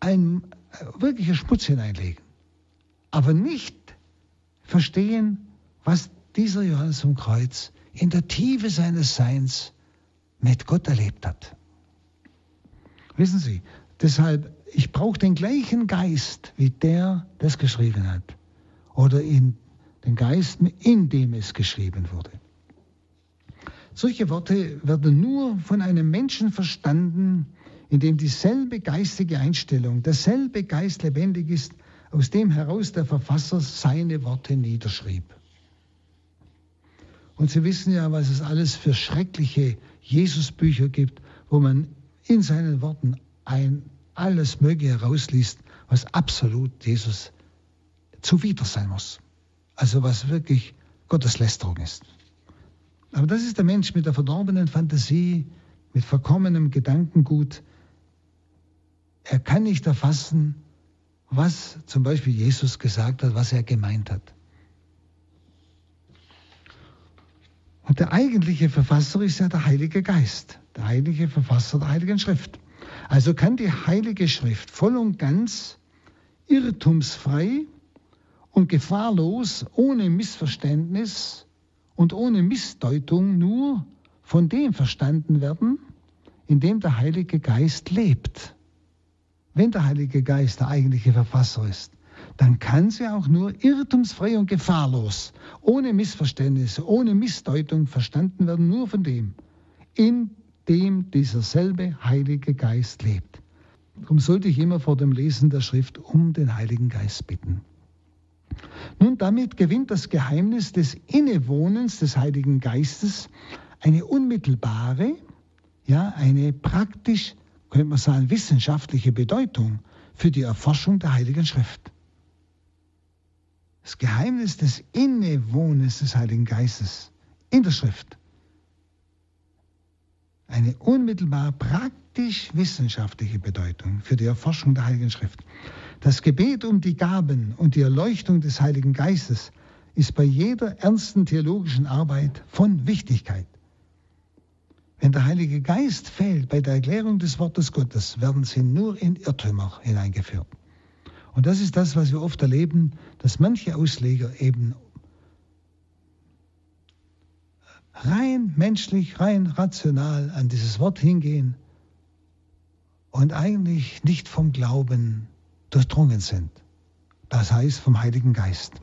ein äh, wirklicher Schmutz hineinlegen aber nicht verstehen, was dieser Johannes vom Kreuz in der Tiefe seines Seins mit Gott erlebt hat. Wissen Sie, deshalb, ich brauche den gleichen Geist, wie der das geschrieben hat. Oder in den Geist, in dem es geschrieben wurde. Solche Worte werden nur von einem Menschen verstanden, in dem dieselbe geistige Einstellung, derselbe Geist lebendig ist, aus dem heraus der Verfasser seine Worte niederschrieb. Und Sie wissen ja, was es alles für schreckliche Jesusbücher gibt, wo man in seinen Worten ein alles Mögliche herausliest, was absolut Jesus zuwider sein muss. Also was wirklich Gotteslästerung ist. Aber das ist der Mensch mit der verdorbenen Fantasie, mit verkommenem Gedankengut. Er kann nicht erfassen, was zum Beispiel Jesus gesagt hat, was er gemeint hat. Und der eigentliche Verfasser ist ja der Heilige Geist, der heilige Verfasser der Heiligen Schrift. Also kann die Heilige Schrift voll und ganz irrtumsfrei und gefahrlos, ohne Missverständnis und ohne Missdeutung nur von dem verstanden werden, in dem der Heilige Geist lebt. Wenn der Heilige Geist der eigentliche Verfasser ist, dann kann sie auch nur irrtumsfrei und gefahrlos, ohne Missverständnisse, ohne Missdeutung verstanden werden, nur von dem, in dem dieser selbe Heilige Geist lebt. Darum sollte ich immer vor dem Lesen der Schrift um den Heiligen Geist bitten. Nun, damit gewinnt das Geheimnis des Innewohnens des Heiligen Geistes eine unmittelbare, ja, eine praktisch, könnte man sagen, wissenschaftliche Bedeutung für die Erforschung der Heiligen Schrift. Das Geheimnis des Innewohnens des Heiligen Geistes in der Schrift. Eine unmittelbar praktisch wissenschaftliche Bedeutung für die Erforschung der Heiligen Schrift. Das Gebet um die Gaben und die Erleuchtung des Heiligen Geistes ist bei jeder ernsten theologischen Arbeit von Wichtigkeit. Wenn der Heilige Geist fehlt bei der Erklärung des Wortes Gottes, werden sie nur in Irrtümer hineingeführt. Und das ist das, was wir oft erleben, dass manche Ausleger eben rein menschlich, rein rational an dieses Wort hingehen und eigentlich nicht vom Glauben durchdrungen sind. Das heißt vom Heiligen Geist.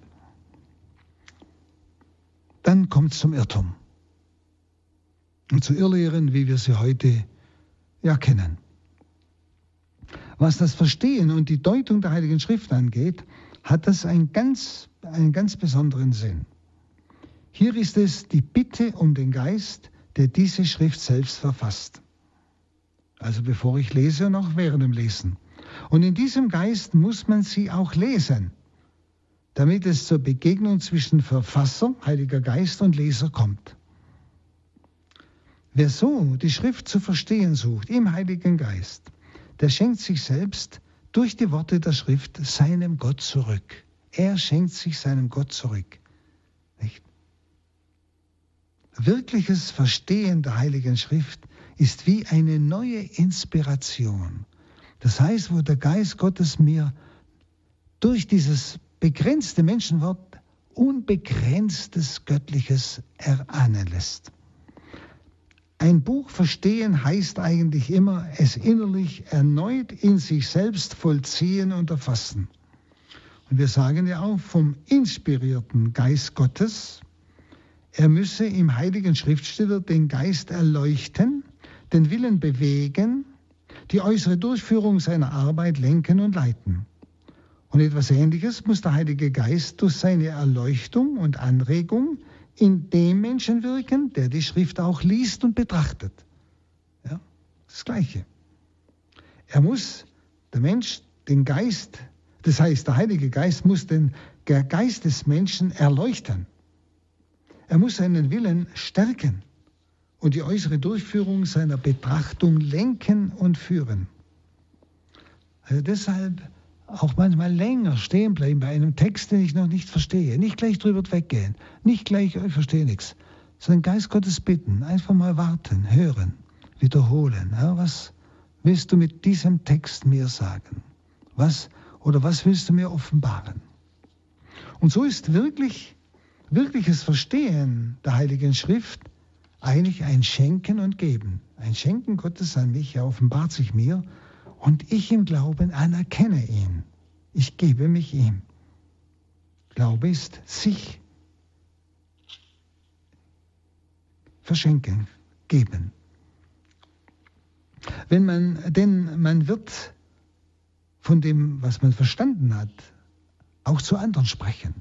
Dann kommt es zum Irrtum und zu Irrlehren, wie wir sie heute ja kennen. Was das Verstehen und die Deutung der Heiligen Schrift angeht, hat das einen ganz, einen ganz besonderen Sinn. Hier ist es die Bitte um den Geist, der diese Schrift selbst verfasst. Also bevor ich lese und auch während dem Lesen. Und in diesem Geist muss man sie auch lesen, damit es zur Begegnung zwischen Verfasser, Heiliger Geist und Leser kommt. Wer so die Schrift zu verstehen sucht im Heiligen Geist, der schenkt sich selbst durch die Worte der Schrift seinem Gott zurück. Er schenkt sich seinem Gott zurück. Nicht? Wirkliches Verstehen der Heiligen Schrift ist wie eine neue Inspiration. Das heißt, wo der Geist Gottes mir durch dieses begrenzte Menschenwort unbegrenztes Göttliches erahnen lässt. Ein Buch verstehen heißt eigentlich immer, es innerlich erneut in sich selbst vollziehen und erfassen. Und wir sagen ja auch vom inspirierten Geist Gottes, er müsse im heiligen Schriftsteller den Geist erleuchten, den Willen bewegen, die äußere Durchführung seiner Arbeit lenken und leiten. Und etwas Ähnliches muss der Heilige Geist durch seine Erleuchtung und Anregung in dem Menschen wirken, der die Schrift auch liest und betrachtet. Ja, das Gleiche. Er muss, der Mensch, den Geist, das heißt, der Heilige Geist muss den Geist des Menschen erleuchten. Er muss seinen Willen stärken und die äußere Durchführung seiner Betrachtung lenken und führen. Also deshalb auch manchmal länger stehen bleiben bei einem Text, den ich noch nicht verstehe. Nicht gleich drüber weggehen, nicht gleich, ich verstehe nichts, sondern Geist Gottes bitten, einfach mal warten, hören, wiederholen. Ja, was willst du mit diesem Text mir sagen? Was oder was willst du mir offenbaren? Und so ist wirklich, wirkliches Verstehen der Heiligen Schrift eigentlich ein Schenken und Geben. Ein Schenken Gottes an mich, er offenbart sich mir und ich im Glauben anerkenne ihn. Ich gebe mich ihm. Glaube ist sich verschenken, geben. Wenn man, denn man wird von dem, was man verstanden hat, auch zu anderen sprechen.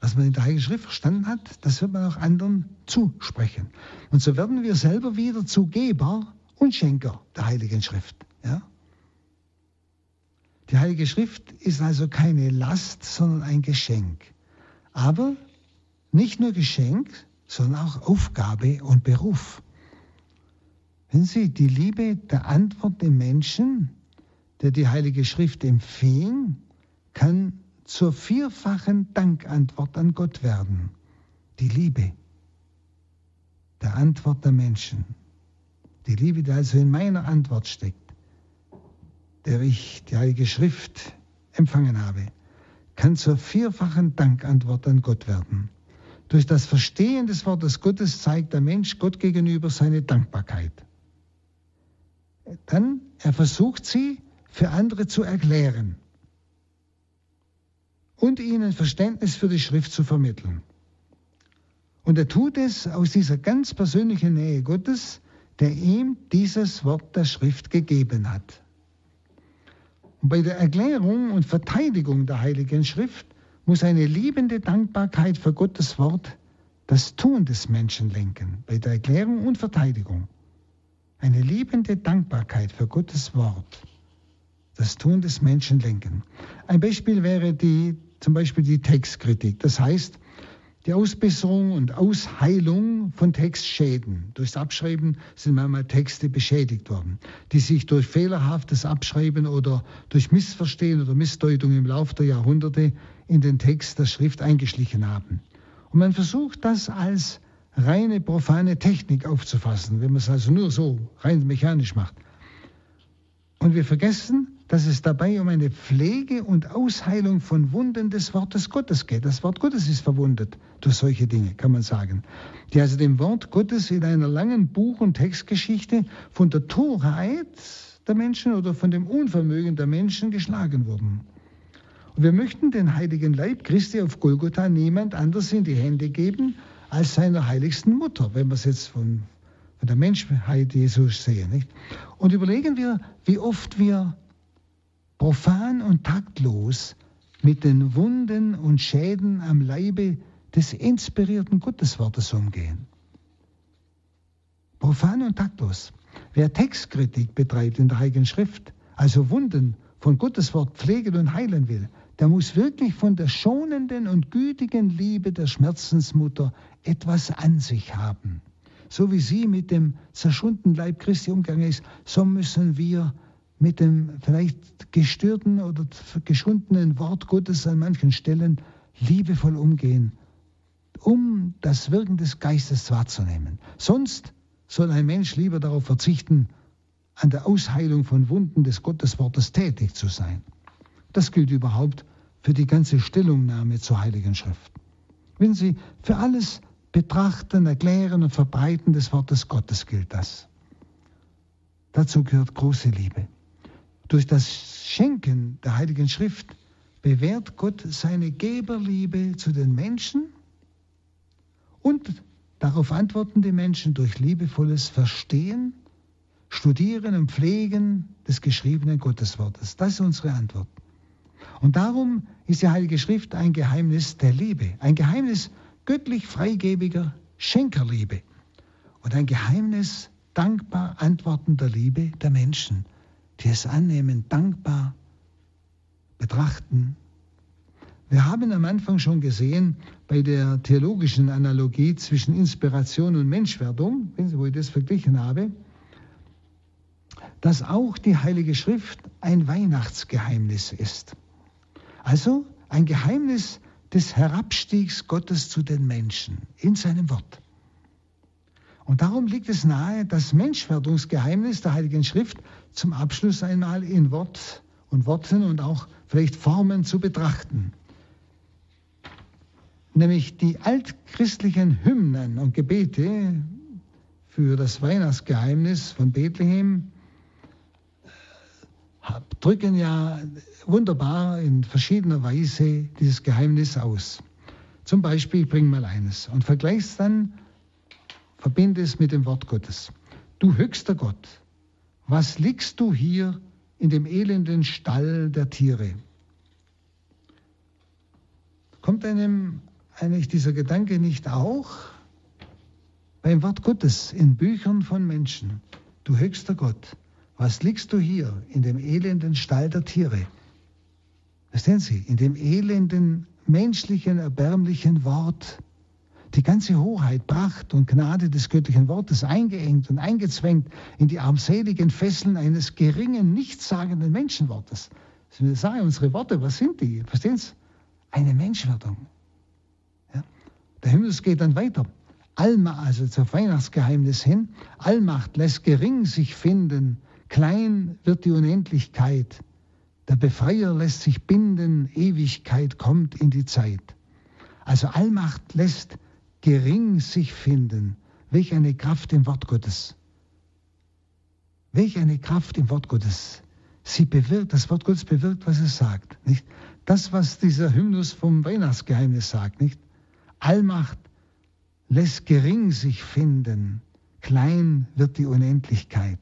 Was man in der Heiligen Schrift verstanden hat, das wird man auch anderen zusprechen. Und so werden wir selber wieder zu Geber und Schenker der Heiligen Schrift. Ja? Die Heilige Schrift ist also keine Last, sondern ein Geschenk. Aber nicht nur Geschenk, sondern auch Aufgabe und Beruf. Wenn Sie die Liebe der Antwort dem Menschen, der die Heilige Schrift empfing, kann zur vierfachen Dankantwort an Gott werden. Die Liebe der Antwort der Menschen. Die Liebe, die also in meiner Antwort steckt der ich die Heilige Schrift empfangen habe, kann zur vierfachen Dankantwort an Gott werden. Durch das Verstehen des Wortes Gottes zeigt der Mensch Gott gegenüber seine Dankbarkeit. Dann, er versucht sie für andere zu erklären und ihnen Verständnis für die Schrift zu vermitteln. Und er tut es aus dieser ganz persönlichen Nähe Gottes, der ihm dieses Wort der Schrift gegeben hat. Und bei der Erklärung und Verteidigung der Heiligen Schrift muss eine liebende Dankbarkeit für Gottes Wort das Tun des Menschen lenken, bei der Erklärung und Verteidigung. Eine liebende Dankbarkeit für Gottes Wort, das Tun des Menschen lenken. Ein Beispiel wäre die, zum Beispiel die Textkritik. Das heißt, die Ausbesserung und Ausheilung von Textschäden. Durchs Abschreiben sind manchmal Texte beschädigt worden, die sich durch fehlerhaftes Abschreiben oder durch Missverstehen oder Missdeutung im Laufe der Jahrhunderte in den Text der Schrift eingeschlichen haben. Und man versucht das als reine profane Technik aufzufassen, wenn man es also nur so rein mechanisch macht. Und wir vergessen, dass es dabei um eine Pflege und Ausheilung von Wunden des Wortes Gottes geht. Das Wort Gottes ist verwundet durch solche Dinge, kann man sagen, die also dem Wort Gottes in einer langen Buch- und Textgeschichte von der Torheit der Menschen oder von dem Unvermögen der Menschen geschlagen wurden. Und wir möchten den heiligen Leib Christi auf Golgotha niemand anders in die Hände geben als seiner heiligsten Mutter, wenn wir es jetzt von, von der Menschheit Jesus sehen. Nicht? Und überlegen wir, wie oft wir profan und taktlos mit den Wunden und Schäden am Leibe des inspirierten Gotteswortes umgehen. Profan und taktlos. Wer Textkritik betreibt in der Heiligen Schrift, also Wunden von Gottes Wort pflegen und heilen will, der muss wirklich von der schonenden und gütigen Liebe der Schmerzensmutter etwas an sich haben. So wie sie mit dem zerschundenen Leib Christi umgegangen ist, so müssen wir mit dem vielleicht gestörten oder geschundenen Wort Gottes an manchen Stellen liebevoll umgehen, um das Wirken des Geistes wahrzunehmen. Sonst soll ein Mensch lieber darauf verzichten, an der Ausheilung von Wunden des Gotteswortes tätig zu sein. Das gilt überhaupt für die ganze Stellungnahme zur Heiligen Schrift. Wenn Sie für alles Betrachten, Erklären und Verbreiten des Wortes Gottes gilt das. Dazu gehört große Liebe. Durch das Schenken der Heiligen Schrift bewährt Gott seine Geberliebe zu den Menschen und darauf antworten die Menschen durch liebevolles Verstehen, Studieren und Pflegen des geschriebenen Gotteswortes. Das ist unsere Antwort. Und darum ist die Heilige Schrift ein Geheimnis der Liebe, ein Geheimnis göttlich freigebiger Schenkerliebe und ein Geheimnis dankbar antwortender Liebe der Menschen, die es annehmen, dankbar betrachten. Wir haben am Anfang schon gesehen, bei der theologischen Analogie zwischen Inspiration und Menschwerdung, wo ich das verglichen habe, dass auch die Heilige Schrift ein Weihnachtsgeheimnis ist. Also ein Geheimnis des Herabstiegs Gottes zu den Menschen in seinem Wort. Und darum liegt es nahe, das Menschwerdungsgeheimnis der Heiligen Schrift zum Abschluss einmal in Wort und Worten und auch vielleicht Formen zu betrachten. Nämlich die altchristlichen Hymnen und Gebete für das Weihnachtsgeheimnis von Bethlehem drücken ja wunderbar in verschiedener Weise dieses Geheimnis aus. Zum Beispiel, ich bringe mal eines und vergleiche es dann, verbinde es mit dem Wort Gottes. Du höchster Gott, was liegst du hier in dem elenden Stall der Tiere? Kommt einem eigentlich dieser Gedanke nicht auch beim Wort Gottes in Büchern von Menschen? Du höchster Gott, was liegst du hier in dem elenden Stall der Tiere? Verstehen Sie, in dem elenden, menschlichen, erbärmlichen Wort, die ganze Hoheit, Pracht und Gnade des göttlichen Wortes eingeengt und eingezwängt in die armseligen Fesseln eines geringen, nichtssagenden Menschenwortes. Wir sagen unsere Worte, was sind die? Verstehen Sie? Eine Menschwerdung. Ja? Der Himmel geht dann weiter. Allmacht, also zum Weihnachtsgeheimnis hin, Allmacht lässt gering sich finden, Klein wird die Unendlichkeit, Der Befreier lässt sich binden, Ewigkeit kommt in die Zeit. Also Allmacht lässt gering sich finden. Welch eine Kraft im Wort Gottes. Welch eine Kraft im Wort Gottes. Sie bewirkt, das Wort Gottes bewirkt, was es sagt. Nicht? Das, was dieser Hymnus vom Weihnachtsgeheimnis sagt, nicht? Allmacht lässt gering sich finden, klein wird die Unendlichkeit.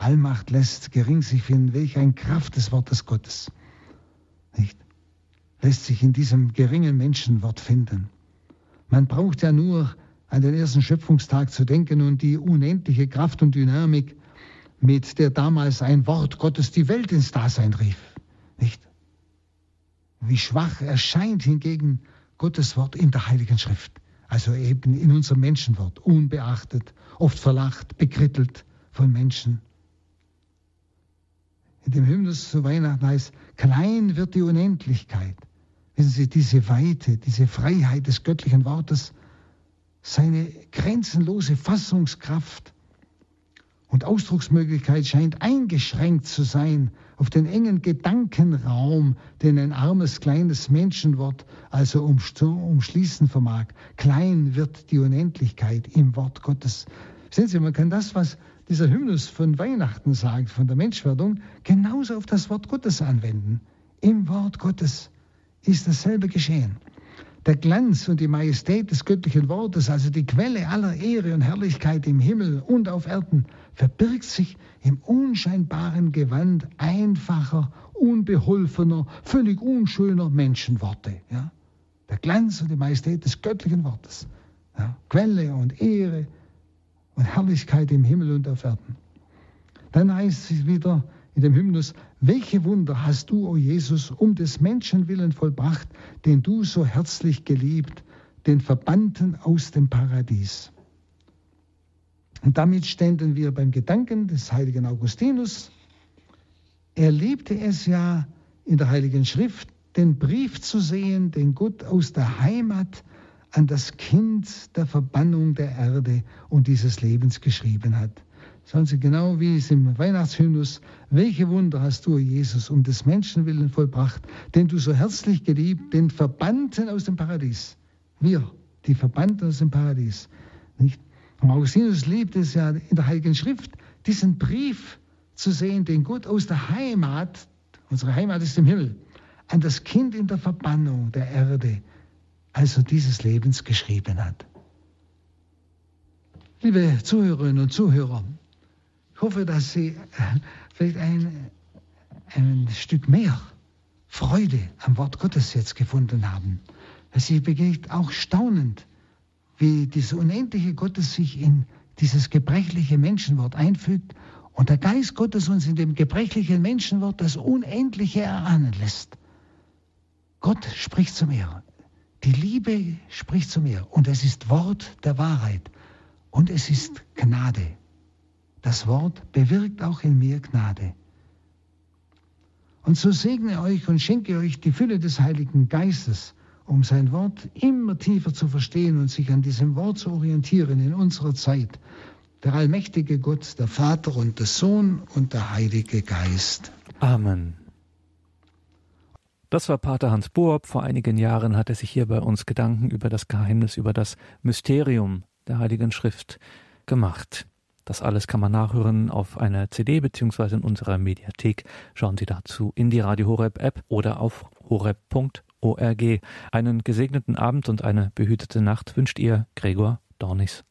Allmacht lässt gering sich finden, welch ein Kraft des Wortes Gottes. Nicht? Lässt sich in diesem geringen Menschenwort finden. Man braucht ja nur an den ersten Schöpfungstag zu denken und die unendliche Kraft und Dynamik, mit der damals ein Wort Gottes die Welt ins Dasein rief. Nicht? Wie schwach erscheint hingegen Gottes Wort in der Heiligen Schrift. Also eben in unserem Menschenwort, unbeachtet, oft verlacht, bekrittelt von Menschen. In dem Hymnus zu Weihnachten heißt, klein wird die Unendlichkeit. Wissen Sie, diese Weite, diese Freiheit des göttlichen Wortes, seine grenzenlose Fassungskraft und Ausdrucksmöglichkeit scheint eingeschränkt zu sein auf den engen Gedankenraum, den ein armes, kleines Menschenwort also umschließen vermag. Klein wird die Unendlichkeit im Wort Gottes. Sehen Sie, man kann das, was dieser Hymnus von Weihnachten sagt, von der Menschwerdung, genauso auf das Wort Gottes anwenden. Im Wort Gottes ist dasselbe geschehen. Der Glanz und die Majestät des göttlichen Wortes, also die Quelle aller Ehre und Herrlichkeit im Himmel und auf Erden, verbirgt sich im unscheinbaren Gewand einfacher, unbeholfener, völlig unschöner Menschenworte. Ja? Der Glanz und die Majestät des göttlichen Wortes. Ja? Quelle und Ehre und Herrlichkeit im Himmel und auf Erden. Dann heißt es wieder, in dem Hymnus, welche Wunder hast du, o Jesus, um des Menschen willen vollbracht, den du so herzlich geliebt, den Verbannten aus dem Paradies. Und damit ständen wir beim Gedanken des heiligen Augustinus. Er liebte es ja in der heiligen Schrift, den Brief zu sehen, den Gott aus der Heimat an das Kind der Verbannung der Erde und dieses Lebens geschrieben hat. Schauen Sie genau, wie es im Weihnachtshymnus, welche Wunder hast du, Jesus, um des Menschen willen vollbracht, den du so herzlich geliebt, den Verbannten aus dem Paradies. Wir, die Verbannten aus dem Paradies. Nicht? Und Augustinus liebt es ja in der Heiligen Schrift, diesen Brief zu sehen, den Gott aus der Heimat, unsere Heimat ist im Himmel, an das Kind in der Verbannung der Erde, also dieses Lebens geschrieben hat. Liebe Zuhörerinnen und Zuhörer, ich hoffe, dass Sie äh, vielleicht ein, ein Stück mehr Freude am Wort Gottes jetzt gefunden haben. Sie begegnet auch staunend, wie dieses unendliche Gottes sich in dieses gebrechliche Menschenwort einfügt und der Geist Gottes uns in dem gebrechlichen Menschenwort das Unendliche erahnen lässt. Gott spricht zu mir. Die Liebe spricht zu mir und es ist Wort der Wahrheit und es ist Gnade. Das Wort bewirkt auch in mir Gnade. Und so segne euch und schenke euch die Fülle des Heiligen Geistes, um sein Wort immer tiefer zu verstehen und sich an diesem Wort zu orientieren in unserer Zeit. Der allmächtige Gott, der Vater und der Sohn und der Heilige Geist. Amen. Das war Pater Hans Boab. Vor einigen Jahren hat er sich hier bei uns Gedanken über das Geheimnis, über das Mysterium der Heiligen Schrift gemacht. Das alles kann man nachhören auf einer CD beziehungsweise in unserer Mediathek. Schauen Sie dazu in die Radio Horeb App oder auf horeb.org. Einen gesegneten Abend und eine behütete Nacht wünscht ihr Gregor Dornis.